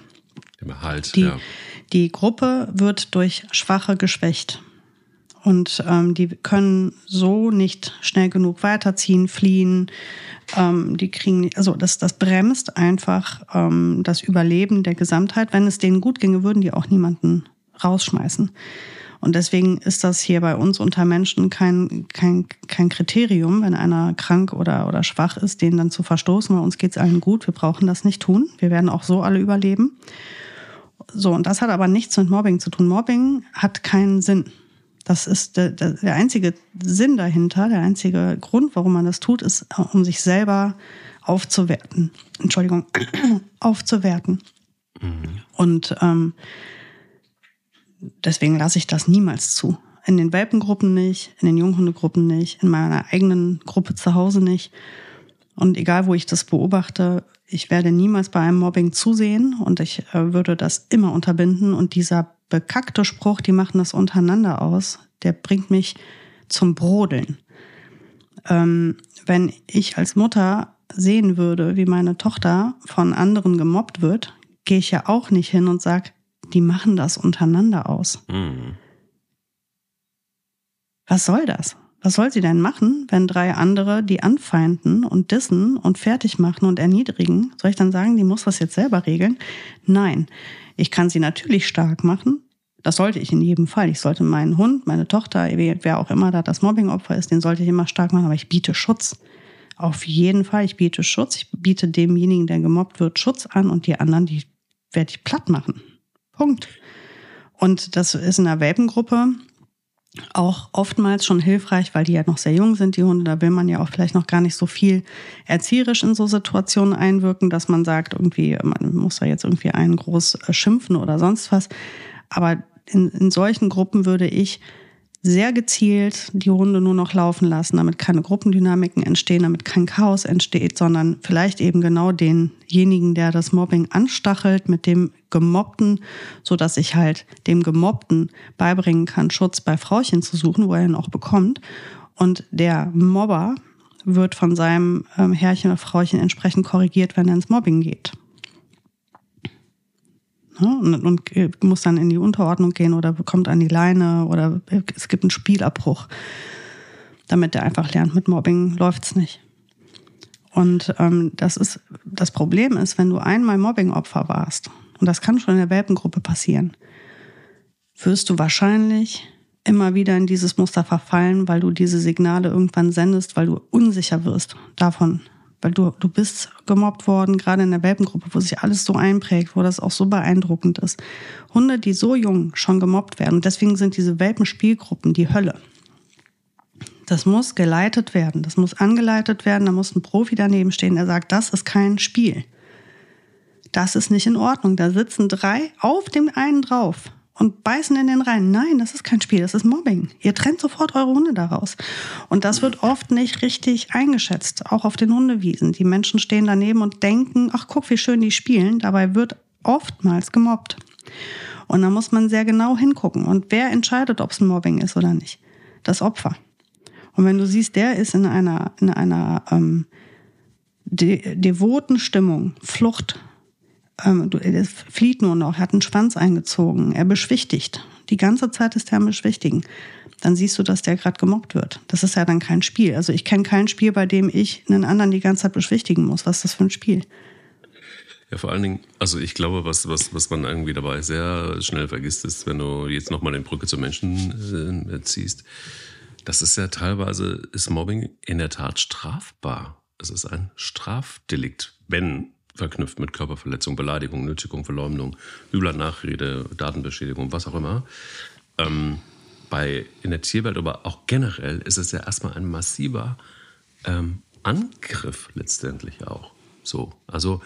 Dem Erhalt, die, ja. Die Gruppe wird durch Schwache geschwächt. Und ähm, die können so nicht schnell genug weiterziehen, fliehen. Ähm, die kriegen, also das, das bremst einfach ähm, das Überleben der Gesamtheit. Wenn es denen gut ginge, würden die auch niemanden rausschmeißen. Und deswegen ist das hier bei uns unter Menschen kein, kein, kein Kriterium, wenn einer krank oder, oder schwach ist, den dann zu verstoßen. Bei uns geht es allen gut. Wir brauchen das nicht tun. Wir werden auch so alle überleben. So, und das hat aber nichts mit Mobbing zu tun. Mobbing hat keinen Sinn. Das ist der, der, der einzige Sinn dahinter, der einzige Grund, warum man das tut, ist, um sich selber aufzuwerten. Entschuldigung, aufzuwerten. Mhm. Und ähm, deswegen lasse ich das niemals zu. In den Welpengruppen nicht, in den Junghundegruppen nicht, in meiner eigenen Gruppe zu Hause nicht. Und egal, wo ich das beobachte, ich werde niemals bei einem Mobbing zusehen und ich äh, würde das immer unterbinden. Und dieser bekackte Spruch, die machen das untereinander aus, der bringt mich zum Brodeln. Ähm, wenn ich als Mutter sehen würde, wie meine Tochter von anderen gemobbt wird, gehe ich ja auch nicht hin und sage, die machen das untereinander aus. Mhm. Was soll das? Was soll sie denn machen, wenn drei andere die anfeinden und dissen und fertig machen und erniedrigen? Soll ich dann sagen, die muss das jetzt selber regeln? Nein. Ich kann sie natürlich stark machen. Das sollte ich in jedem Fall. Ich sollte meinen Hund, meine Tochter, wer auch immer da das Mobbingopfer ist, den sollte ich immer stark machen, aber ich biete Schutz. Auf jeden Fall, ich biete Schutz. Ich biete demjenigen, der gemobbt wird, Schutz an und die anderen, die werde ich platt machen. Punkt. Und das ist in der Welpengruppe auch oftmals schon hilfreich, weil die ja noch sehr jung sind, die Hunde. Da will man ja auch vielleicht noch gar nicht so viel erzieherisch in so Situationen einwirken, dass man sagt, irgendwie, man muss da jetzt irgendwie einen groß äh, schimpfen oder sonst was. Aber in, in solchen Gruppen würde ich sehr gezielt die Hunde nur noch laufen lassen, damit keine Gruppendynamiken entstehen, damit kein Chaos entsteht, sondern vielleicht eben genau denjenigen, der das Mobbing anstachelt, mit dem Gemobbten, so dass ich halt dem Gemobbten beibringen kann, Schutz bei Frauchen zu suchen, wo er ihn auch bekommt. Und der Mobber wird von seinem ähm, Herrchen oder Frauchen entsprechend korrigiert, wenn er ins Mobbing geht? Und, und muss dann in die Unterordnung gehen oder bekommt an die Leine oder es gibt einen Spielabbruch, damit er einfach lernt, mit Mobbing läuft's nicht. Und ähm, das ist das Problem ist, wenn du einmal Mobbingopfer warst, und das kann schon in der Welpengruppe passieren, wirst du wahrscheinlich immer wieder in dieses Muster verfallen, weil du diese Signale irgendwann sendest, weil du unsicher wirst davon, weil du, du bist gemobbt worden, gerade in der Welpengruppe, wo sich alles so einprägt, wo das auch so beeindruckend ist. Hunde, die so jung schon gemobbt werden, deswegen sind diese Welpenspielgruppen die Hölle. Das muss geleitet werden, das muss angeleitet werden, da muss ein Profi daneben stehen, der sagt, das ist kein Spiel. Das ist nicht in Ordnung. Da sitzen drei auf dem einen drauf und beißen in den Reihen. Nein, das ist kein Spiel, das ist Mobbing. Ihr trennt sofort eure Hunde daraus. Und das wird oft nicht richtig eingeschätzt, auch auf den Hundewiesen. Die Menschen stehen daneben und denken, ach guck, wie schön die spielen. Dabei wird oftmals gemobbt. Und da muss man sehr genau hingucken. Und wer entscheidet, ob es ein Mobbing ist oder nicht? Das Opfer. Und wenn du siehst, der ist in einer, in einer ähm, de devoten Stimmung, Flucht, ähm, er flieht nur noch, hat einen Schwanz eingezogen, er beschwichtigt. Die ganze Zeit ist er am Beschwichtigen. Dann siehst du, dass der gerade gemobbt wird. Das ist ja dann kein Spiel. Also ich kenne kein Spiel, bei dem ich einen anderen die ganze Zeit beschwichtigen muss. Was ist das für ein Spiel? Ja, vor allen Dingen, also ich glaube, was, was, was man irgendwie dabei sehr schnell vergisst, ist, wenn du jetzt nochmal den Brücke zum Menschen äh, ziehst, das ist ja teilweise, ist Mobbing in der Tat strafbar. Es ist ein Strafdelikt, wenn verknüpft mit Körperverletzung, Beleidigung, Nötigung, Verleumdung, übler Nachrede, Datenbeschädigung, was auch immer. Ähm, bei, in der Tierwelt, aber auch generell, ist es ja erstmal ein massiver ähm, Angriff letztendlich auch. So, also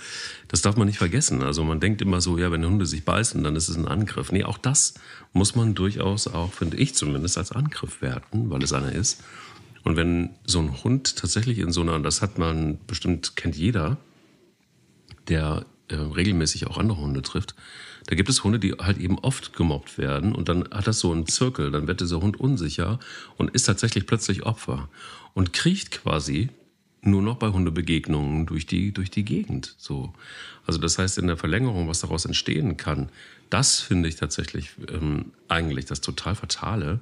das darf man nicht vergessen. Also man denkt immer so, ja, wenn Hunde sich beißen, dann ist es ein Angriff. Nee, auch das muss man durchaus auch, finde ich zumindest, als Angriff werten, weil es einer ist. Und wenn so ein Hund tatsächlich in so einer, das hat man bestimmt, kennt jeder, der äh, regelmäßig auch andere Hunde trifft, da gibt es Hunde, die halt eben oft gemobbt werden und dann hat das so einen Zirkel, dann wird dieser Hund unsicher und ist tatsächlich plötzlich Opfer und kriecht quasi nur noch bei Hundebegegnungen durch die, durch die Gegend. So. Also das heißt, in der Verlängerung, was daraus entstehen kann, das finde ich tatsächlich ähm, eigentlich das total Fatale,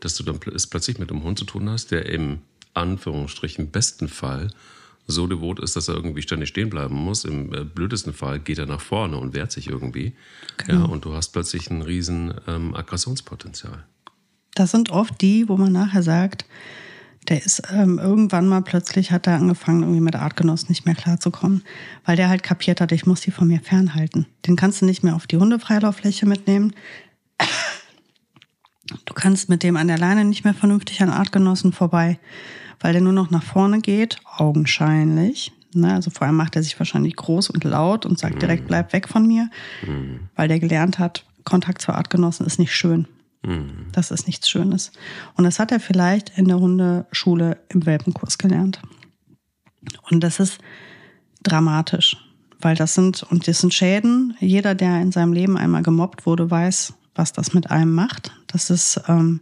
dass du dann es plötzlich mit einem Hund zu tun hast, der im Anführungsstrichen besten Fall so devot ist, dass er irgendwie ständig stehen bleiben muss. Im äh, blödesten Fall geht er nach vorne und wehrt sich irgendwie. Genau. Ja, und du hast plötzlich ein riesen ähm, Aggressionspotenzial. Das sind oft die, wo man nachher sagt, der ist ähm, irgendwann mal plötzlich hat er angefangen, irgendwie mit Artgenossen nicht mehr klarzukommen, weil der halt kapiert hat, ich muss die von mir fernhalten. Den kannst du nicht mehr auf die Hundefreilauffläche mitnehmen. Du kannst mit dem an der Leine nicht mehr vernünftig an Artgenossen vorbei weil der nur noch nach vorne geht, augenscheinlich. Ne? Also vor allem macht er sich wahrscheinlich groß und laut und sagt direkt, mhm. bleib weg von mir, mhm. weil der gelernt hat, Kontakt zu Artgenossen ist nicht schön. Mhm. Das ist nichts Schönes. Und das hat er vielleicht in der Hundeschule im Welpenkurs gelernt. Und das ist dramatisch, weil das sind, und das sind Schäden. Jeder, der in seinem Leben einmal gemobbt wurde, weiß, was das mit einem macht. Das ist, ähm,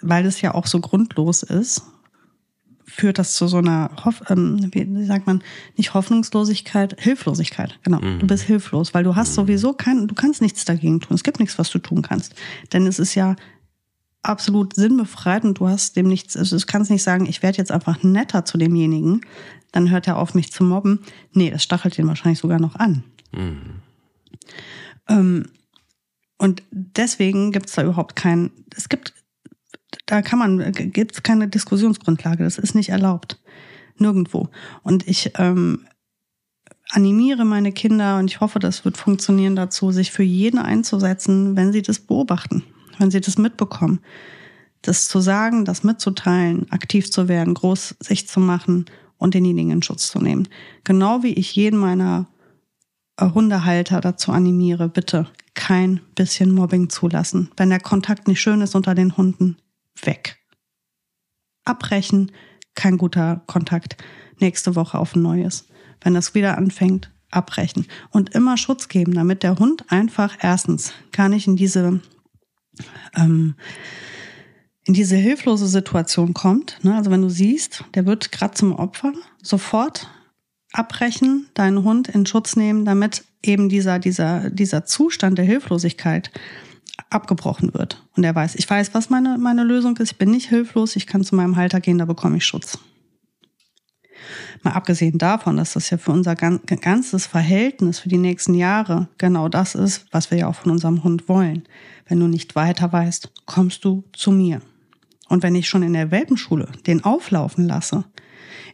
weil es ja auch so grundlos ist führt das zu so einer, Hoff, ähm, wie sagt man, nicht Hoffnungslosigkeit, Hilflosigkeit. Genau. Mhm. Du bist hilflos, weil du hast mhm. sowieso kein, du kannst nichts dagegen tun. Es gibt nichts, was du tun kannst. Denn es ist ja absolut sinnbefreit und du hast dem nichts, also du kannst nicht sagen, ich werde jetzt einfach netter zu demjenigen, dann hört er auf, mich zu mobben. Nee, das stachelt ihn wahrscheinlich sogar noch an. Mhm. Ähm, und deswegen gibt es da überhaupt kein, es gibt da kann man, gibt es keine Diskussionsgrundlage. Das ist nicht erlaubt. Nirgendwo. Und ich ähm, animiere meine Kinder und ich hoffe, das wird funktionieren dazu, sich für jeden einzusetzen, wenn sie das beobachten, wenn sie das mitbekommen. das zu sagen, das mitzuteilen, aktiv zu werden, groß sich zu machen und denjenigen in Schutz zu nehmen. Genau wie ich jeden meiner äh, Hundehalter dazu animiere, bitte kein bisschen Mobbing zulassen. Wenn der Kontakt nicht schön ist unter den Hunden, weg. Abbrechen, kein guter Kontakt. Nächste Woche auf ein neues. Wenn das wieder anfängt, abbrechen. Und immer Schutz geben, damit der Hund einfach erstens gar nicht in diese ähm, in diese hilflose Situation kommt, ne, also wenn du siehst, der wird gerade zum Opfer, sofort abbrechen, deinen Hund in Schutz nehmen, damit eben dieser, dieser, dieser Zustand der Hilflosigkeit abgebrochen wird. Und er weiß, ich weiß, was meine, meine Lösung ist, ich bin nicht hilflos, ich kann zu meinem Halter gehen, da bekomme ich Schutz. Mal abgesehen davon, dass das ja für unser ganzes Verhältnis für die nächsten Jahre genau das ist, was wir ja auch von unserem Hund wollen. Wenn du nicht weiter weißt, kommst du zu mir. Und wenn ich schon in der Welpenschule den auflaufen lasse,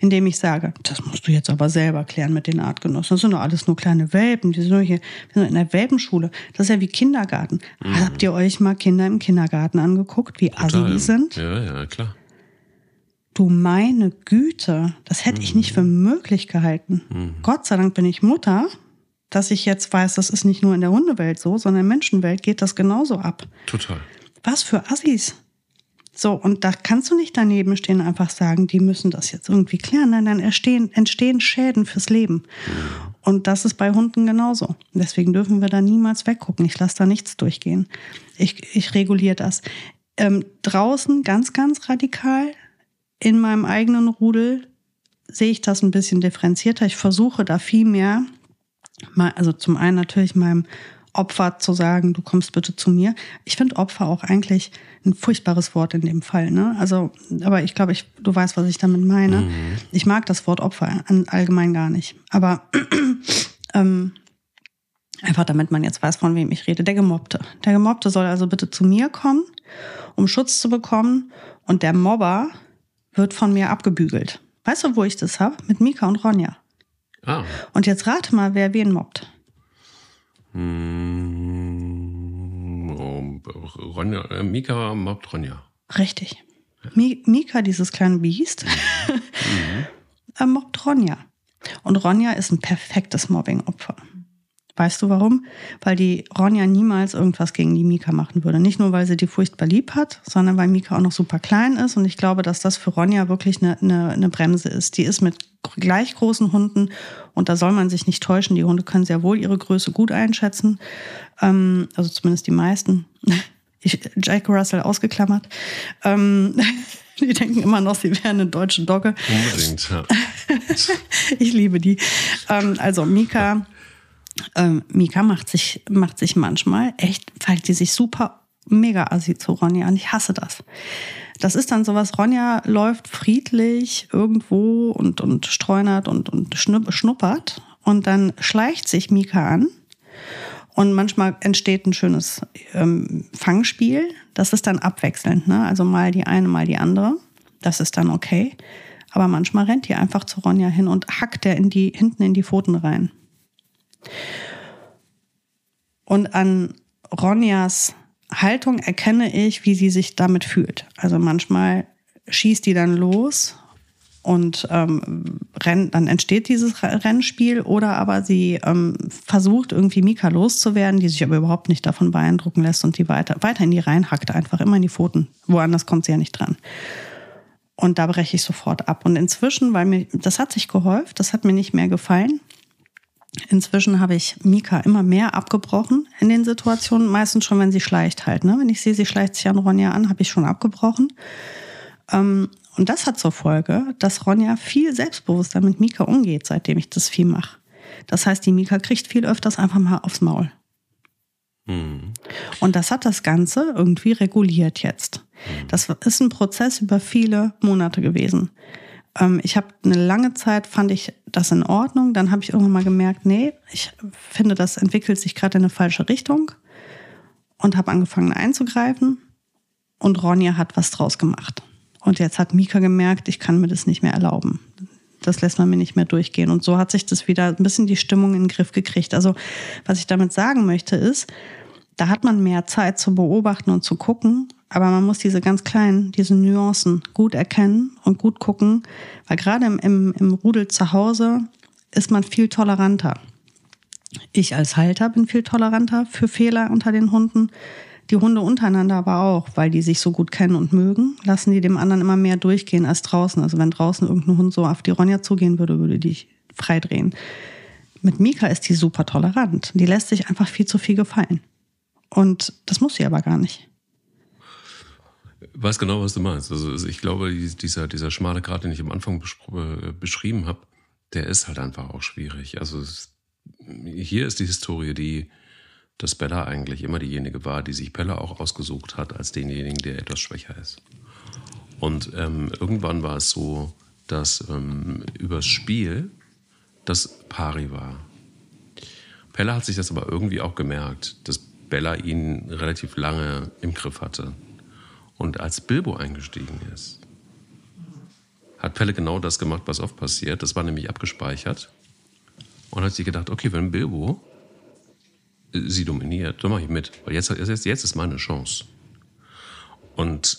indem ich sage, das musst du jetzt aber selber klären mit den Artgenossen. Das sind doch alles nur kleine Welpen, die sind nur hier wir sind in der Welpenschule. Das ist ja wie Kindergarten. Mhm. Habt ihr euch mal Kinder im Kindergarten angeguckt, wie assi die sind? Ja, ja, klar. Du meine Güte, das hätte mhm. ich nicht für möglich gehalten. Mhm. Gott sei Dank bin ich Mutter, dass ich jetzt weiß, das ist nicht nur in der Hundewelt so, sondern in der Menschenwelt geht das genauso ab. Total. Was für Assis. So, und da kannst du nicht daneben stehen und einfach sagen, die müssen das jetzt irgendwie klären. Nein, dann entstehen, entstehen Schäden fürs Leben. Und das ist bei Hunden genauso. Deswegen dürfen wir da niemals weggucken. Ich lasse da nichts durchgehen. Ich, ich reguliere das. Ähm, draußen ganz, ganz radikal. In meinem eigenen Rudel sehe ich das ein bisschen differenzierter. Ich versuche da viel mehr, also zum einen natürlich meinem Opfer zu sagen, du kommst bitte zu mir. Ich finde Opfer auch eigentlich ein furchtbares Wort in dem Fall. Ne? Also, aber ich glaube, ich, du weißt, was ich damit meine. Mhm. Ich mag das Wort Opfer allgemein gar nicht. Aber ähm, einfach damit man jetzt weiß, von wem ich rede. Der Gemobbte. Der Gemobbte soll also bitte zu mir kommen, um Schutz zu bekommen. Und der Mobber wird von mir abgebügelt. Weißt du, wo ich das habe? Mit Mika und Ronja. Ah. Und jetzt rate mal, wer wen mobbt. Hm, Ronja, äh, Mika mobbt Ronja. Richtig. Mika, dieses kleine Biest, mhm. mobbt Ronja. Und Ronja ist ein perfektes Mobbing-Opfer. Weißt du warum? Weil die Ronja niemals irgendwas gegen die Mika machen würde. Nicht nur, weil sie die furchtbar lieb hat, sondern weil Mika auch noch super klein ist. Und ich glaube, dass das für Ronja wirklich eine, eine, eine Bremse ist. Die ist mit gleich großen Hunden und da soll man sich nicht täuschen. Die Hunde können sehr wohl ihre Größe gut einschätzen. Ähm, also zumindest die meisten. Ich, Jack Russell ausgeklammert. Ähm, die denken immer noch, sie wären eine deutsche Dogge. Unbedingt, ja. ich liebe die. Ähm, also Mika ähm, Mika macht sich, macht sich manchmal echt, zeigt die sich super mega assi zu Ronja und ich hasse das. Das ist dann sowas, Ronja läuft friedlich irgendwo und, und streunert und, und schnuppert und dann schleicht sich Mika an und manchmal entsteht ein schönes ähm, Fangspiel. Das ist dann abwechselnd, ne? also mal die eine, mal die andere. Das ist dann okay. Aber manchmal rennt die einfach zu Ronja hin und hackt der in die, hinten in die Pfoten rein. Und an Ronjas Haltung erkenne ich, wie sie sich damit fühlt. Also manchmal schießt die dann los und ähm, rennt, dann entsteht dieses Rennspiel oder aber sie ähm, versucht irgendwie Mika loszuwerden, die sich aber überhaupt nicht davon beeindrucken lässt und die weiter, weiter in die reinhackt, einfach immer in die Pfoten. Woanders kommt sie ja nicht dran. Und da breche ich sofort ab. Und inzwischen, weil mir, das hat sich gehäuft, das hat mir nicht mehr gefallen, Inzwischen habe ich Mika immer mehr abgebrochen in den Situationen, meistens schon, wenn sie schleicht halt. Ne? Wenn ich sehe, sie schleicht sich an Ronja an, habe ich schon abgebrochen. Ähm, und das hat zur Folge, dass Ronja viel selbstbewusster mit Mika umgeht, seitdem ich das viel mache. Das heißt, die Mika kriegt viel öfters einfach mal aufs Maul. Mhm. Und das hat das Ganze irgendwie reguliert jetzt. Mhm. Das ist ein Prozess über viele Monate gewesen. Ähm, ich habe eine lange Zeit, fand ich das in Ordnung. Dann habe ich irgendwann mal gemerkt, nee, ich finde, das entwickelt sich gerade in eine falsche Richtung und habe angefangen einzugreifen. Und Ronja hat was draus gemacht. Und jetzt hat Mika gemerkt, ich kann mir das nicht mehr erlauben. Das lässt man mir nicht mehr durchgehen. Und so hat sich das wieder ein bisschen die Stimmung in den Griff gekriegt. Also, was ich damit sagen möchte, ist, da hat man mehr Zeit zu beobachten und zu gucken, Aber man muss diese ganz kleinen, diese Nuancen gut erkennen und gut gucken, weil gerade im, im, im Rudel zu Hause ist man viel toleranter. Ich als Halter bin viel toleranter für Fehler unter den Hunden. Die Hunde untereinander aber auch, weil die sich so gut kennen und mögen, lassen die dem anderen immer mehr durchgehen als draußen. Also wenn draußen irgendein Hund so auf die Ronja zugehen würde, würde die freidrehen. Mit Mika ist die super tolerant. Die lässt sich einfach viel zu viel gefallen. Und das muss sie aber gar nicht. Weiß genau, was du meinst. Also ich glaube, dieser, dieser schmale Grad, den ich am Anfang äh, beschrieben habe, der ist halt einfach auch schwierig. Also es, hier ist die Historie, die dass Bella eigentlich immer diejenige war, die sich Pelle auch ausgesucht hat als denjenigen, der etwas schwächer ist. Und ähm, irgendwann war es so, dass ähm, übers Spiel das Pari war. Pelle hat sich das aber irgendwie auch gemerkt, dass Bella ihn relativ lange im Griff hatte. Und als Bilbo eingestiegen ist, hat Pelle genau das gemacht, was oft passiert. Das war nämlich abgespeichert. Und hat sich gedacht, okay, wenn Bilbo sie dominiert, dann mache ich mit. Weil jetzt, jetzt, jetzt ist meine Chance. Und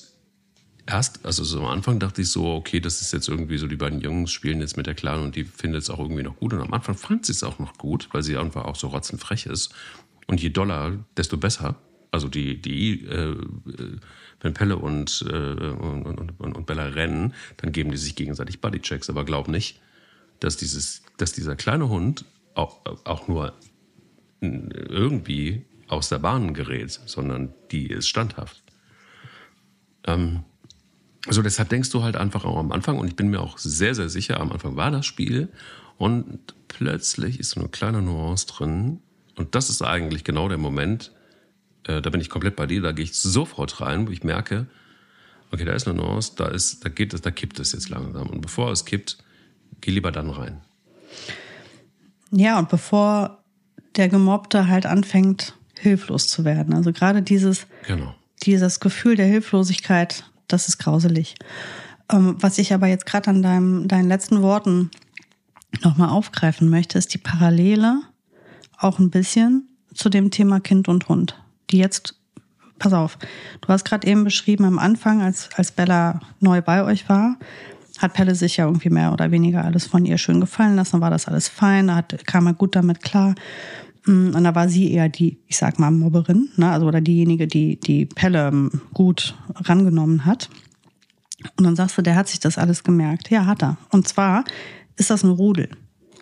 erst, also so am Anfang dachte ich so, okay, das ist jetzt irgendwie so, die beiden Jungs spielen jetzt mit der Clan und die findet es auch irgendwie noch gut. Und am Anfang fand sie es auch noch gut, weil sie einfach auch so rotzenfrech ist. Und je doller, desto besser. Also die, die, äh, wenn Pelle und, äh, und, und, und, Bella rennen, dann geben die sich gegenseitig Bodychecks. Aber glaub nicht, dass dieses, dass dieser kleine Hund auch, auch nur irgendwie aus der Bahn gerät, sondern die ist standhaft. Ähm, also deshalb denkst du halt einfach auch am Anfang, und ich bin mir auch sehr, sehr sicher, am Anfang war das Spiel und plötzlich ist so eine kleine Nuance drin. Und das ist eigentlich genau der Moment, äh, da bin ich komplett bei dir, da gehe ich sofort rein, wo ich merke, okay, da ist eine Nuance, da, ist, da, geht es, da kippt es jetzt langsam. Und bevor es kippt, geh lieber dann rein. Ja, und bevor der Gemobbte halt anfängt, hilflos zu werden. Also gerade dieses, genau. dieses Gefühl der Hilflosigkeit, das ist grauselig. Ähm, was ich aber jetzt gerade an deinem, deinen letzten Worten nochmal aufgreifen möchte, ist die Parallele auch ein bisschen zu dem Thema Kind und Hund, die jetzt pass auf, du hast gerade eben beschrieben am Anfang, als, als Bella neu bei euch war, hat Pelle sich ja irgendwie mehr oder weniger alles von ihr schön gefallen lassen, war das alles fein, da hat, kam er gut damit klar. Mm, und da war sie eher die, ich sag mal, Mobberin, ne? also oder diejenige, die die Pelle ähm, gut rangenommen hat. Und dann sagst du, der hat sich das alles gemerkt. Ja, hat er. Und zwar ist das ein Rudel.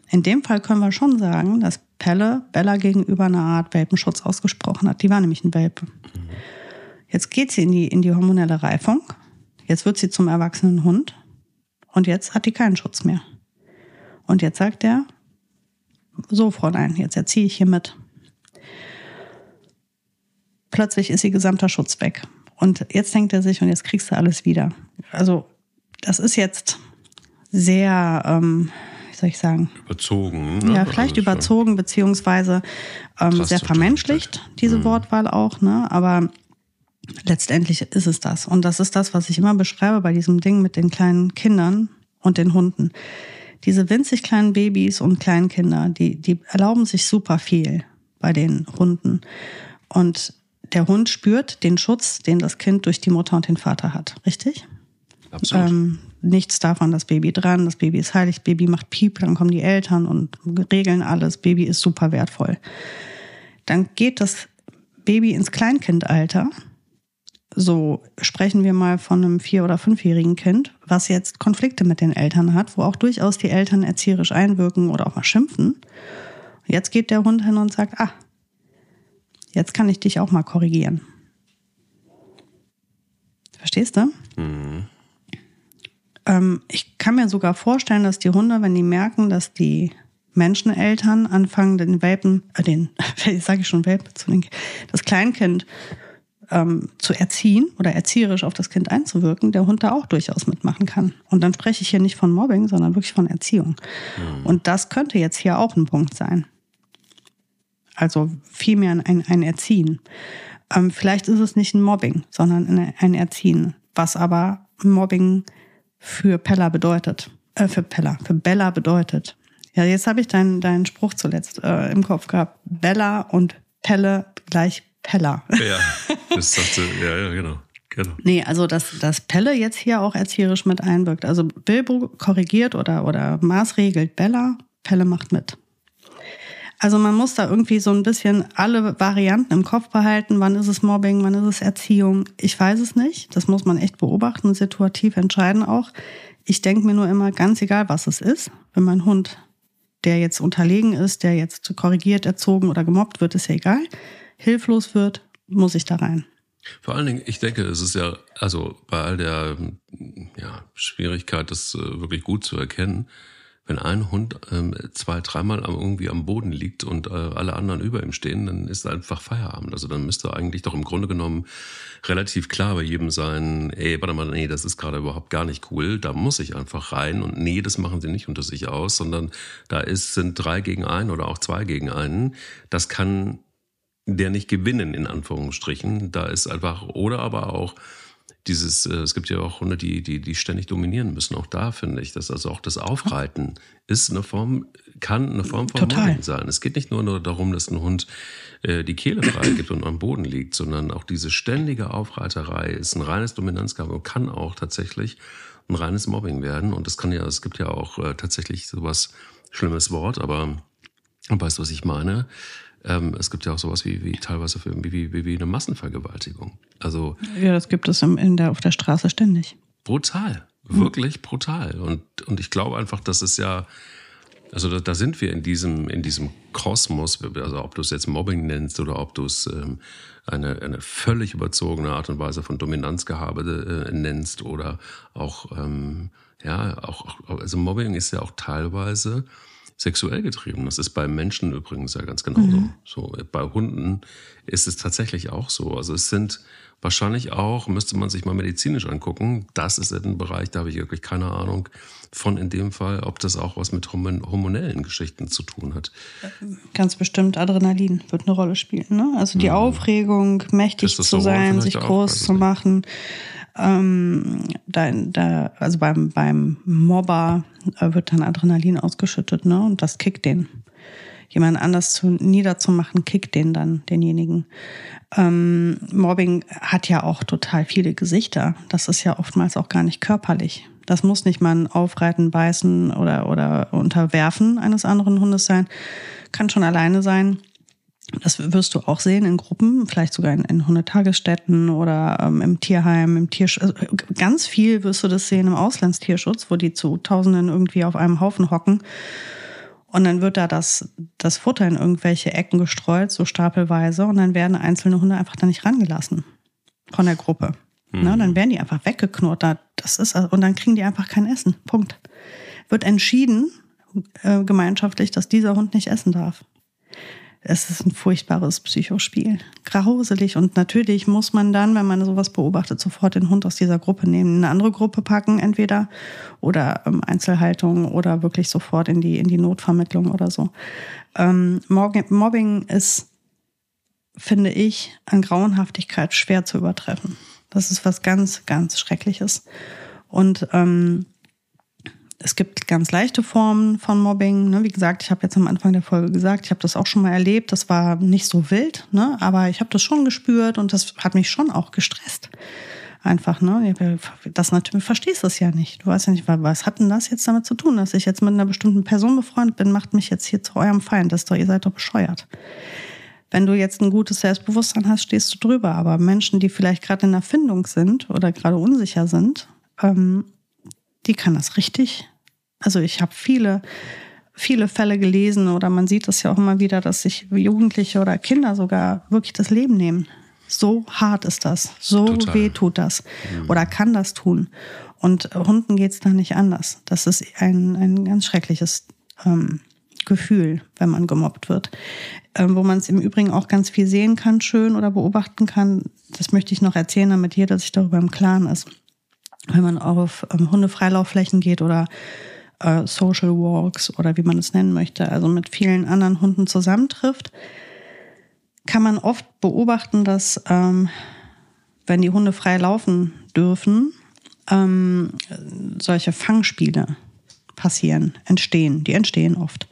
In dem Fall können wir schon sagen, dass Pelle Bella gegenüber eine Art Welpenschutz ausgesprochen hat. Die war nämlich ein Welpe. Jetzt geht sie in die, in die hormonelle Reifung. Jetzt wird sie zum erwachsenen Hund. Und jetzt hat die keinen Schutz mehr. Und jetzt sagt er, so Fräulein, jetzt erziehe ich hier mit. Plötzlich ist ihr gesamter Schutz weg. Und jetzt denkt er sich, und jetzt kriegst du alles wieder. Also, das ist jetzt sehr, ähm, soll ich sagen? Überzogen. Ne? Ja, vielleicht also überzogen, beziehungsweise ähm, sehr vermenschlicht, diese mhm. Wortwahl auch, ne? Aber letztendlich ist es das. Und das ist das, was ich immer beschreibe bei diesem Ding mit den kleinen Kindern und den Hunden. Diese winzig kleinen Babys und Kleinkinder, die, die erlauben sich super viel bei den Hunden. Und der Hund spürt den Schutz, den das Kind durch die Mutter und den Vater hat. Richtig? Absolut. Ähm, nichts davon, das Baby dran, das Baby ist heilig, Baby macht Piep, dann kommen die Eltern und regeln alles, Baby ist super wertvoll. Dann geht das Baby ins Kleinkindalter so sprechen wir mal von einem vier- oder fünfjährigen Kind, was jetzt Konflikte mit den Eltern hat, wo auch durchaus die Eltern erzieherisch einwirken oder auch mal schimpfen. Jetzt geht der Hund hin und sagt, ah, jetzt kann ich dich auch mal korrigieren. Verstehst du? Mhm. Ähm, ich kann mir sogar vorstellen, dass die Hunde, wenn die merken, dass die Menscheneltern anfangen, den Welpen, äh, den, sage ich schon Welpen zu den, das Kleinkind ähm, zu erziehen oder erzieherisch auf das Kind einzuwirken, der Hund da auch durchaus mitmachen kann. Und dann spreche ich hier nicht von Mobbing, sondern wirklich von Erziehung. Mhm. Und das könnte jetzt hier auch ein Punkt sein. Also vielmehr ein, ein Erziehen. Ähm, vielleicht ist es nicht ein Mobbing, sondern ein Erziehen, was aber Mobbing für Pella bedeutet. Äh, für Pella, für Bella bedeutet. Ja, jetzt habe ich deinen, deinen Spruch zuletzt äh, im Kopf gehabt. Bella und Pelle gleich Pella. Ja, das sagte, ja, ja, genau. Genau. Nee, also dass, dass Pelle jetzt hier auch erzieherisch mit einwirkt. Also Bilbo korrigiert oder, oder maßregelt Bella, Pelle macht mit. Also man muss da irgendwie so ein bisschen alle Varianten im Kopf behalten. Wann ist es Mobbing, wann ist es Erziehung? Ich weiß es nicht. Das muss man echt beobachten, situativ entscheiden auch. Ich denke mir nur immer, ganz egal, was es ist, wenn mein Hund, der jetzt unterlegen ist, der jetzt korrigiert, erzogen oder gemobbt wird, ist ja egal, hilflos wird, muss ich da rein. Vor allen Dingen, ich denke, es ist ja, also bei all der ja, Schwierigkeit, das äh, wirklich gut zu erkennen, wenn ein Hund ähm, zwei, dreimal irgendwie am Boden liegt und äh, alle anderen über ihm stehen, dann ist einfach Feierabend. Also dann müsste eigentlich doch im Grunde genommen relativ klar bei jedem sein, ey, warte mal, nee, das ist gerade überhaupt gar nicht cool, da muss ich einfach rein und nee, das machen sie nicht unter sich aus, sondern da ist, sind drei gegen einen oder auch zwei gegen einen. Das kann der nicht gewinnen, in Anführungsstrichen. Da ist einfach, oder aber auch dieses, äh, es gibt ja auch Hunde, die, die, die ständig dominieren müssen. Auch da finde ich, dass also auch das Aufreiten ist eine Form, kann eine Form von Total. Mobbing sein. Es geht nicht nur, nur darum, dass ein Hund äh, die Kehle freigibt und am Boden liegt, sondern auch diese ständige Aufreiterei ist ein reines Dominanzkampf und kann auch tatsächlich ein reines Mobbing werden. Und das kann ja, es gibt ja auch äh, tatsächlich sowas schlimmes Wort, aber weißt du, was ich meine? Ähm, es gibt ja auch sowas wie, wie teilweise für, wie, wie, wie eine Massenvergewaltigung. Also Ja, das gibt es in der, auf der Straße ständig. brutal, wirklich brutal. Und, und ich glaube einfach, dass es ja, also da, da sind wir in diesem, in diesem Kosmos, also ob du es jetzt Mobbing nennst oder ob du es ähm, eine, eine völlig überzogene Art und Weise von Dominanzgehabe äh, nennst oder auch, ähm, ja, auch, also Mobbing ist ja auch teilweise sexuell getrieben. Das ist bei Menschen übrigens ja ganz genauso. So, bei Hunden ist es tatsächlich auch so. Also es sind wahrscheinlich auch, müsste man sich mal medizinisch angucken, das ist ein Bereich, da habe ich wirklich keine Ahnung von in dem Fall, ob das auch was mit hormon hormonellen Geschichten zu tun hat. Ganz bestimmt Adrenalin wird eine Rolle spielen. Ne? Also die Aufregung, mächtig zu sein, sich groß zu machen. Ähm, da, da, also beim, beim Mobber äh, wird dann Adrenalin ausgeschüttet, ne? Und das kickt den. Jemand anders zu, niederzumachen, kickt den dann, denjenigen. Ähm, Mobbing hat ja auch total viele Gesichter. Das ist ja oftmals auch gar nicht körperlich. Das muss nicht mal ein Aufreiten, Beißen oder, oder Unterwerfen eines anderen Hundes sein. Kann schon alleine sein. Das wirst du auch sehen in Gruppen, vielleicht sogar in, in Hundetagesstätten oder ähm, im Tierheim, im Tierschutz. Also ganz viel wirst du das sehen im Auslandstierschutz, wo die zu Tausenden irgendwie auf einem Haufen hocken. Und dann wird da das, das Futter in irgendwelche Ecken gestreut, so stapelweise. Und dann werden einzelne Hunde einfach da nicht rangelassen von der Gruppe. Ne, dann werden die einfach weggeknurrt. Da- Das ist, und dann kriegen die einfach kein Essen. Punkt. Wird entschieden, äh, gemeinschaftlich, dass dieser Hund nicht essen darf. Es ist ein furchtbares Psychospiel. Grauselig. Und natürlich muss man dann, wenn man sowas beobachtet, sofort den Hund aus dieser Gruppe nehmen, in eine andere Gruppe packen, entweder oder ähm, Einzelhaltung oder wirklich sofort in die, in die Notvermittlung oder so. Ähm, Mobbing Mobbing ist, finde ich, an Grauenhaftigkeit schwer zu übertreffen. Das ist was ganz, ganz Schreckliches. Und ähm, es gibt ganz leichte Formen von Mobbing. Ne? Wie gesagt, ich habe jetzt am Anfang der Folge gesagt, ich habe das auch schon mal erlebt. Das war nicht so wild, ne? aber ich habe das schon gespürt und das hat mich schon auch gestresst. Einfach, ne? Das natürlich, verstehst das ja nicht. Du weißt ja nicht, was hat denn das jetzt damit zu tun, dass ich jetzt mit einer bestimmten Person befreundet bin, macht mich jetzt hier zu eurem Feind. Das doch, ihr seid doch bescheuert. Wenn du jetzt ein gutes Selbstbewusstsein hast, stehst du drüber. Aber Menschen, die vielleicht gerade in der Findung sind oder gerade unsicher sind, ähm, die kann das richtig. Also ich habe viele, viele Fälle gelesen oder man sieht das ja auch immer wieder, dass sich Jugendliche oder Kinder sogar wirklich das Leben nehmen. So hart ist das, so Total. weh tut das oder kann das tun. Und Hunden geht's da nicht anders. Das ist ein, ein ganz schreckliches ähm, Gefühl, wenn man gemobbt wird. Ähm, wo man es im Übrigen auch ganz viel sehen kann, schön oder beobachten kann. Das möchte ich noch erzählen, damit jeder sich darüber im Klaren ist wenn man auf ähm, Hundefreilaufflächen geht oder äh, Social Walks oder wie man es nennen möchte, also mit vielen anderen Hunden zusammentrifft, kann man oft beobachten, dass ähm, wenn die Hunde frei laufen dürfen, ähm, solche Fangspiele passieren, entstehen. Die entstehen oft.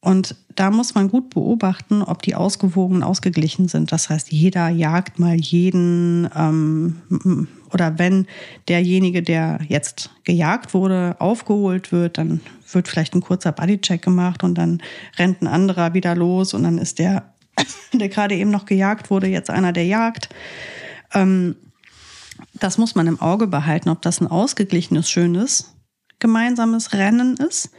Und da muss man gut beobachten, ob die ausgewogen ausgeglichen sind. Das heißt, jeder jagt mal jeden ähm, oder wenn derjenige, der jetzt gejagt wurde, aufgeholt wird, dann wird vielleicht ein kurzer Bodycheck gemacht und dann rennt ein anderer wieder los und dann ist der, der gerade eben noch gejagt wurde, jetzt einer, der jagt. Ähm, das muss man im Auge behalten, ob das ein ausgeglichenes, schönes gemeinsames Rennen ist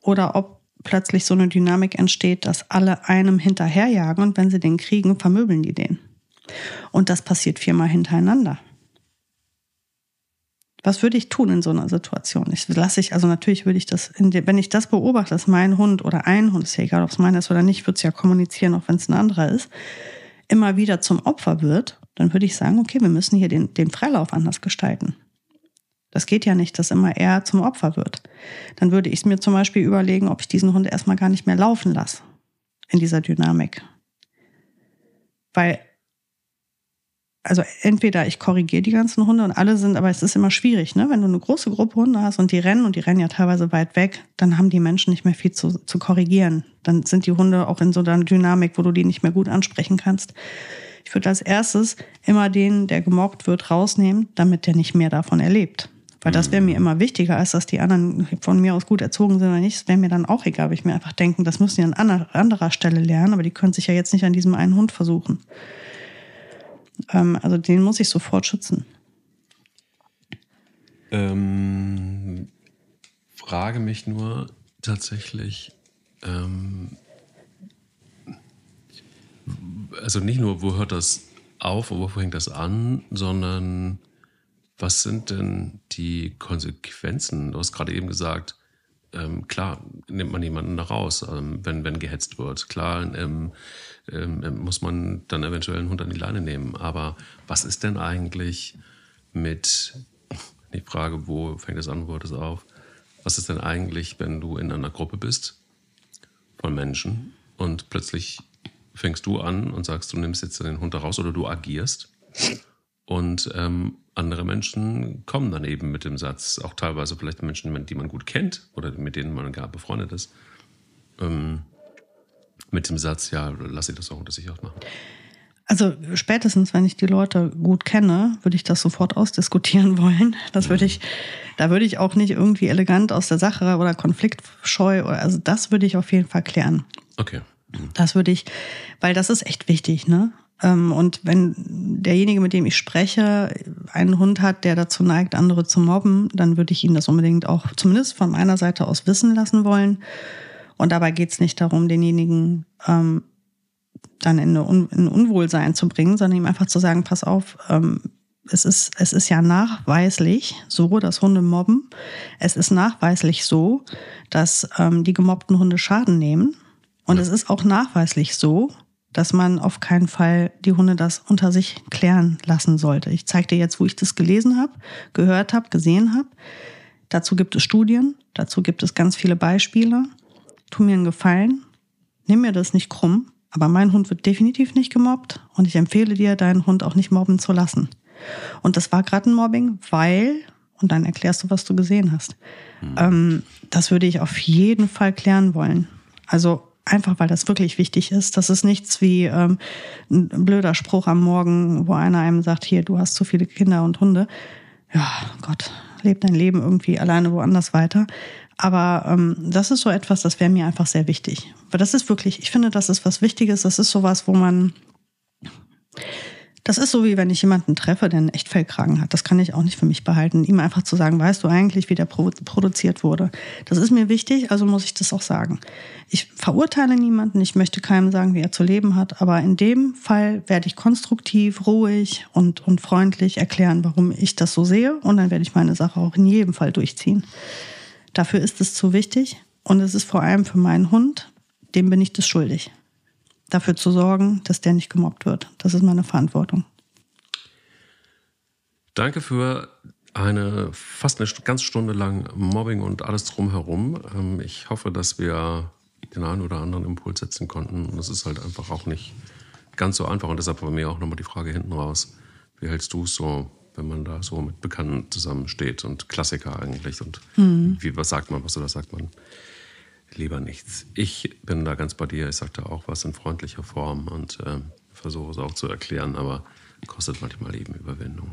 oder ob plötzlich so eine Dynamik entsteht, dass alle einem hinterherjagen und wenn sie den kriegen, vermöbeln die den. Und das passiert viermal hintereinander. Was würde ich tun in so einer Situation? Ich lasse ich, also natürlich würde ich das, wenn ich das beobachte, dass mein Hund oder ein Hund, ist ja egal, ob es meiner ist oder nicht, würde es ja kommunizieren, auch wenn es ein anderer ist, immer wieder zum Opfer wird, dann würde ich sagen, okay, wir müssen hier den, den Freilauf anders gestalten. Das geht ja nicht, dass immer er zum Opfer wird. Dann würde ich mir zum Beispiel überlegen, ob ich diesen Hund erstmal gar nicht mehr laufen lasse in dieser Dynamik. Weil, also entweder ich korrigiere die ganzen Hunde und alle sind, aber es ist immer schwierig, ne? Wenn du eine große Gruppe Hunde hast und die rennen und die rennen ja teilweise weit weg, dann haben die Menschen nicht mehr viel zu, zu korrigieren. Dann sind die Hunde auch in so einer Dynamik, wo du die nicht mehr gut ansprechen kannst. Ich würde als erstes immer den, der gemobbt wird, rausnehmen, damit der nicht mehr davon erlebt. Weil das wäre mir immer wichtiger, als dass die anderen von mir aus gut erzogen sind oder nicht. Das wäre mir dann auch egal, weil ich mir einfach denken, das müssen die an anderer Stelle lernen, aber die können sich ja jetzt nicht an diesem einen Hund versuchen. Ähm, also den muss ich sofort schützen. Ähm, frage mich nur tatsächlich, ähm, also nicht nur, wo hört das auf, wo fängt das an, sondern was sind denn die Konsequenzen? Du hast gerade eben gesagt, ähm, klar nimmt man jemanden da raus, ähm, wenn, wenn gehetzt wird. Klar ähm, ähm, muss man dann eventuell einen Hund an die Leine nehmen. Aber was ist denn eigentlich mit, die Frage, wo fängt das an, wo hört es auf? Was ist denn eigentlich, wenn du in einer Gruppe bist von Menschen und plötzlich fängst du an und sagst, du nimmst jetzt den Hund da raus oder du agierst und ähm, andere Menschen kommen dann eben mit dem Satz, auch teilweise vielleicht Menschen, die man gut kennt oder mit denen man gar befreundet ist, ähm, mit dem Satz, ja, lass sie das auch unter sich ausmachen. Also spätestens, wenn ich die Leute gut kenne, würde ich das sofort ausdiskutieren wollen. Das würde ich, da würde ich auch nicht irgendwie elegant aus der Sache oder konfliktscheu oder also das würde ich auf jeden Fall klären. Okay. Mhm. Das würde ich, weil das ist echt wichtig, ne? Ähm, und wenn derjenige, mit dem ich spreche, einen Hund hat, der dazu neigt, andere zu mobben, dann würde ich ihn das unbedingt auch zumindest von meiner Seite aus wissen lassen wollen. Und dabei geht es nicht darum, denjenigen ähm, dann in, Un in Unwohlsein zu bringen, sondern ihm einfach zu sagen, pass auf, ähm, es ist, es ist ja nachweislich so, dass Hunde mobben. Es ist nachweislich so, dass ähm, die gemobbten Hunde Schaden nehmen. Und es ist auch nachweislich so, dass man auf keinen Fall die Hunde das unter sich klären lassen sollte. Ich zeige dir jetzt, wo ich das gelesen habe, gehört habe, gesehen habe. Dazu gibt es Studien, dazu gibt es ganz viele Beispiele. Tu mir einen Gefallen, nimm mir das nicht krumm, aber mein Hund wird definitiv nicht gemobbt und ich empfehle dir, deinen Hund auch nicht mobben zu lassen. Und das war gerade ein Mobbing, weil, und dann erklärst du, was du gesehen hast. Mhm. Ähm, das würde ich auf jeden Fall klären wollen. Also einfach weil das wirklich wichtig ist. Das ist nichts wie ähm, ein blöder Spruch am Morgen, wo einer einem sagt, hier, du hast zu viele Kinder und Hunde. Ja, Gott, leb dein Leben irgendwie alleine woanders weiter. Aber ähm, das ist so etwas, das wäre mir einfach sehr wichtig. Weil das ist wirklich, ich finde, das ist was Wichtiges. Das ist sowas, wo man das ist so, wie wenn ich jemanden treffe, der einen Echtfellkragen hat. Das kann ich auch nicht für mich behalten. Ihm einfach zu sagen, weißt du eigentlich, wie der produziert wurde. Das ist mir wichtig, also muss ich das auch sagen. Ich verurteile niemanden, ich möchte keinem sagen, wie er zu leben hat, aber in dem Fall werde ich konstruktiv, ruhig und, und freundlich erklären, warum ich das so sehe und dann werde ich meine Sache auch in jedem Fall durchziehen. Dafür ist es zu wichtig und es ist vor allem für meinen Hund, dem bin ich das schuldig dafür zu sorgen, dass der nicht gemobbt wird. Das ist meine Verantwortung. Danke für eine fast eine ganze Stunde lang Mobbing und alles drumherum. Ähm, ich hoffe, dass wir den einen oder anderen Impuls setzen konnten. Und es ist halt einfach auch nicht ganz so einfach. Und deshalb bei mir auch nochmal die Frage hinten raus. Wie hältst du es so, wenn man da so mit Bekannten zusammensteht und Klassiker eigentlich? Und mhm. wie, was sagt man, was oder sagt man? Lieber nichts. Ich bin da ganz bei dir. Ich sagte auch was in freundlicher Form und äh, versuche es auch zu erklären, aber kostet manchmal eben Überwindung.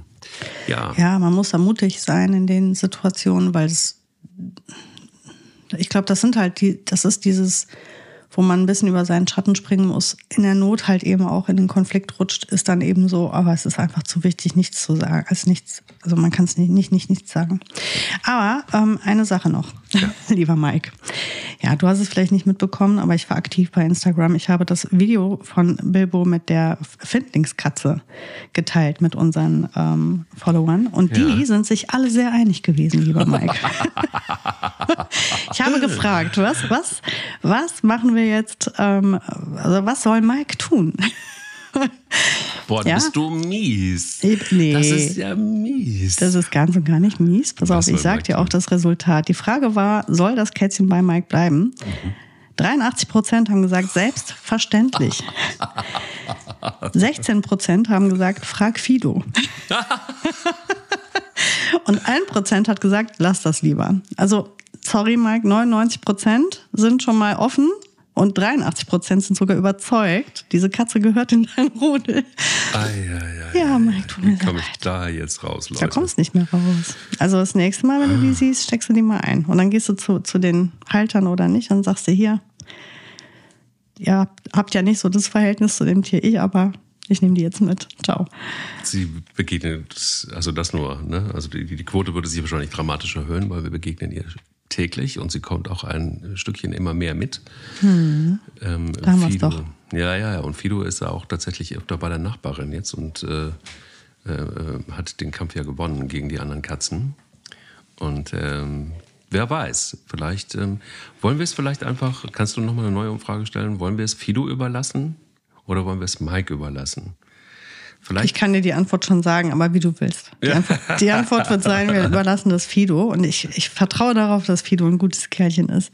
Ja. Ja, man muss da mutig sein in den Situationen, weil es, ich glaube, das sind halt die, das ist dieses, wo man ein bisschen über seinen Schatten springen muss, in der Not halt eben auch in den Konflikt rutscht, ist dann eben so, aber es ist einfach zu wichtig, nichts zu sagen, als nichts, also man kann es nicht, nicht, nicht, nichts sagen. Aber ähm, eine Sache noch, ja. lieber Mike. Ja, du hast es vielleicht nicht mitbekommen, aber ich war aktiv bei Instagram. Ich habe das Video von Bilbo mit der Findlingskatze geteilt mit unseren ähm, Followern und die ja. sind sich alle sehr einig gewesen, lieber Mike. ich habe gefragt, was, was, was machen wir jetzt, ähm, also was soll Mike tun? Boah, ja? bist du mies. Nee. Das ist ja mies. Das ist ganz und gar nicht mies. Pass Was auf, ich sag dir auch das Resultat. Die Frage war, soll das Kätzchen bei Mike bleiben? Mhm. 83 Prozent haben gesagt, selbstverständlich. 16 Prozent haben gesagt, frag Fido. und ein Prozent hat gesagt, lass das lieber. Also, sorry, Mike, 99 Prozent sind schon mal offen und 83 Prozent sind sogar überzeugt, diese Katze gehört in dein Rudel. Ei, ei, ei, ja, Mike, tut mir komme ich da jetzt raus, Leute? Da kommst nicht mehr raus. Also das nächste Mal, wenn du die ah. siehst, steckst du die mal ein. Und dann gehst du zu, zu den Haltern oder nicht und sagst dir hier, ihr habt ja nicht so das Verhältnis zu dem Tier, ich aber ich nehme die jetzt mit. Ciao. Sie begegnen, also das nur, ne? Also die, die Quote würde sich wahrscheinlich dramatisch erhöhen, weil wir begegnen ihr täglich und sie kommt auch ein Stückchen immer mehr mit. Hm. Ähm, da haben Fido, doch. Ja, ja, ja. Und Fido ist auch tatsächlich öfter bei der Nachbarin jetzt und äh, äh, hat den Kampf ja gewonnen gegen die anderen Katzen. Und ähm, wer weiß, vielleicht ähm, wollen wir es vielleicht einfach, kannst du nochmal eine neue Umfrage stellen, wollen wir es Fido überlassen oder wollen wir es Mike überlassen? Vielleicht ich kann dir die Antwort schon sagen, aber wie du willst. Die, ja. Antwort, die Antwort, wird sein, wir überlassen das Fido. Und ich, ich vertraue darauf, dass Fido ein gutes Kerlchen ist.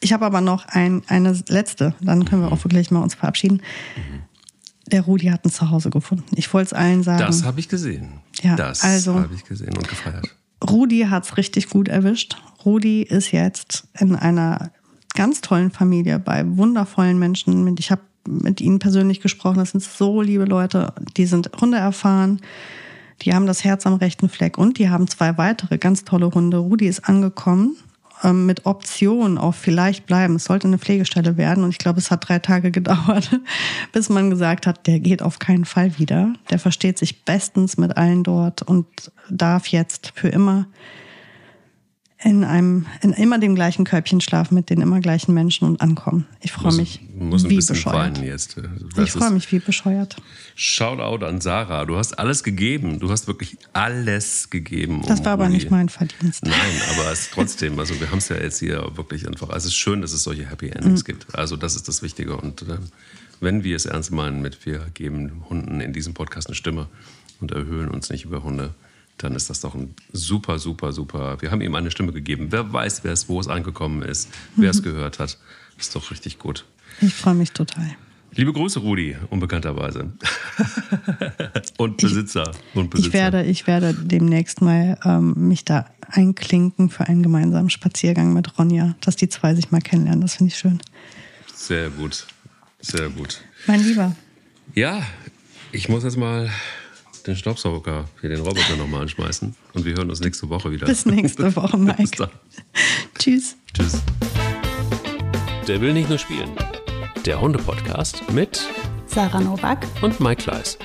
Ich habe aber noch ein, eine letzte, dann können wir auch wirklich mal uns verabschieden. Der Rudi hat ein Zuhause gefunden. Ich wollte es allen sagen. Das habe ich gesehen. Ja, das also, habe ich gesehen und gefeiert. Rudi hat es richtig gut erwischt. Rudi ist jetzt in einer ganz tollen Familie bei wundervollen Menschen. Ich habe mit ihnen persönlich gesprochen. Das sind so liebe Leute, die sind Hunde erfahren, die haben das Herz am rechten Fleck und die haben zwei weitere ganz tolle Hunde. Rudi ist angekommen ähm, mit Option auf vielleicht bleiben. Es sollte eine Pflegestelle werden und ich glaube, es hat drei Tage gedauert, bis man gesagt hat, der geht auf keinen Fall wieder. Der versteht sich bestens mit allen dort und darf jetzt für immer in einem, in immer dem gleichen Körbchen schlafen mit den immer gleichen Menschen und ankommen. Ich freue mich muss ein wie bescheuert. Jetzt. ich freue mich wie bescheuert. Shoutout an Sarah. Du hast alles gegeben. Du hast wirklich alles gegeben. Das war aber nicht mein Verdienst. Nein, aber es ist trotzdem, also wir haben es ja jetzt hier wirklich einfach. Also es ist schön, dass es solche Happy Endings mhm. gibt. Also das ist das Wichtige. Und äh, wenn wir es ernst meinen mit, wir geben Hunden in diesem Podcast eine Stimme und erhöhen uns nicht über Hunde dann ist das doch ein super, super, super. Wir haben ihm eine Stimme gegeben. Wer weiß, wer es, wo es angekommen ist, wer es mhm. gehört hat. Ist doch richtig gut. Ich freue mich total. Liebe Grüße, Rudi, unbekannterweise. und Besitzer. Ich, und Besitzer. Ich, werde, ich werde demnächst mal ähm, mich da einklinken für einen gemeinsamen Spaziergang mit Ronja, dass die zwei sich mal kennenlernen. Das finde ich schön. Sehr gut. Sehr gut. Mein Lieber. Ja, ich muss jetzt mal den Staubsauger für den Roboter nochmal anschmeißen. Und wir hören uns nächste Woche wieder. Bis nächste Woche, Mike. Tschüss. Tschüss. Der will nicht nur spielen. Der Hunde-Podcast mit Sarah Novak und Mike Kleiss.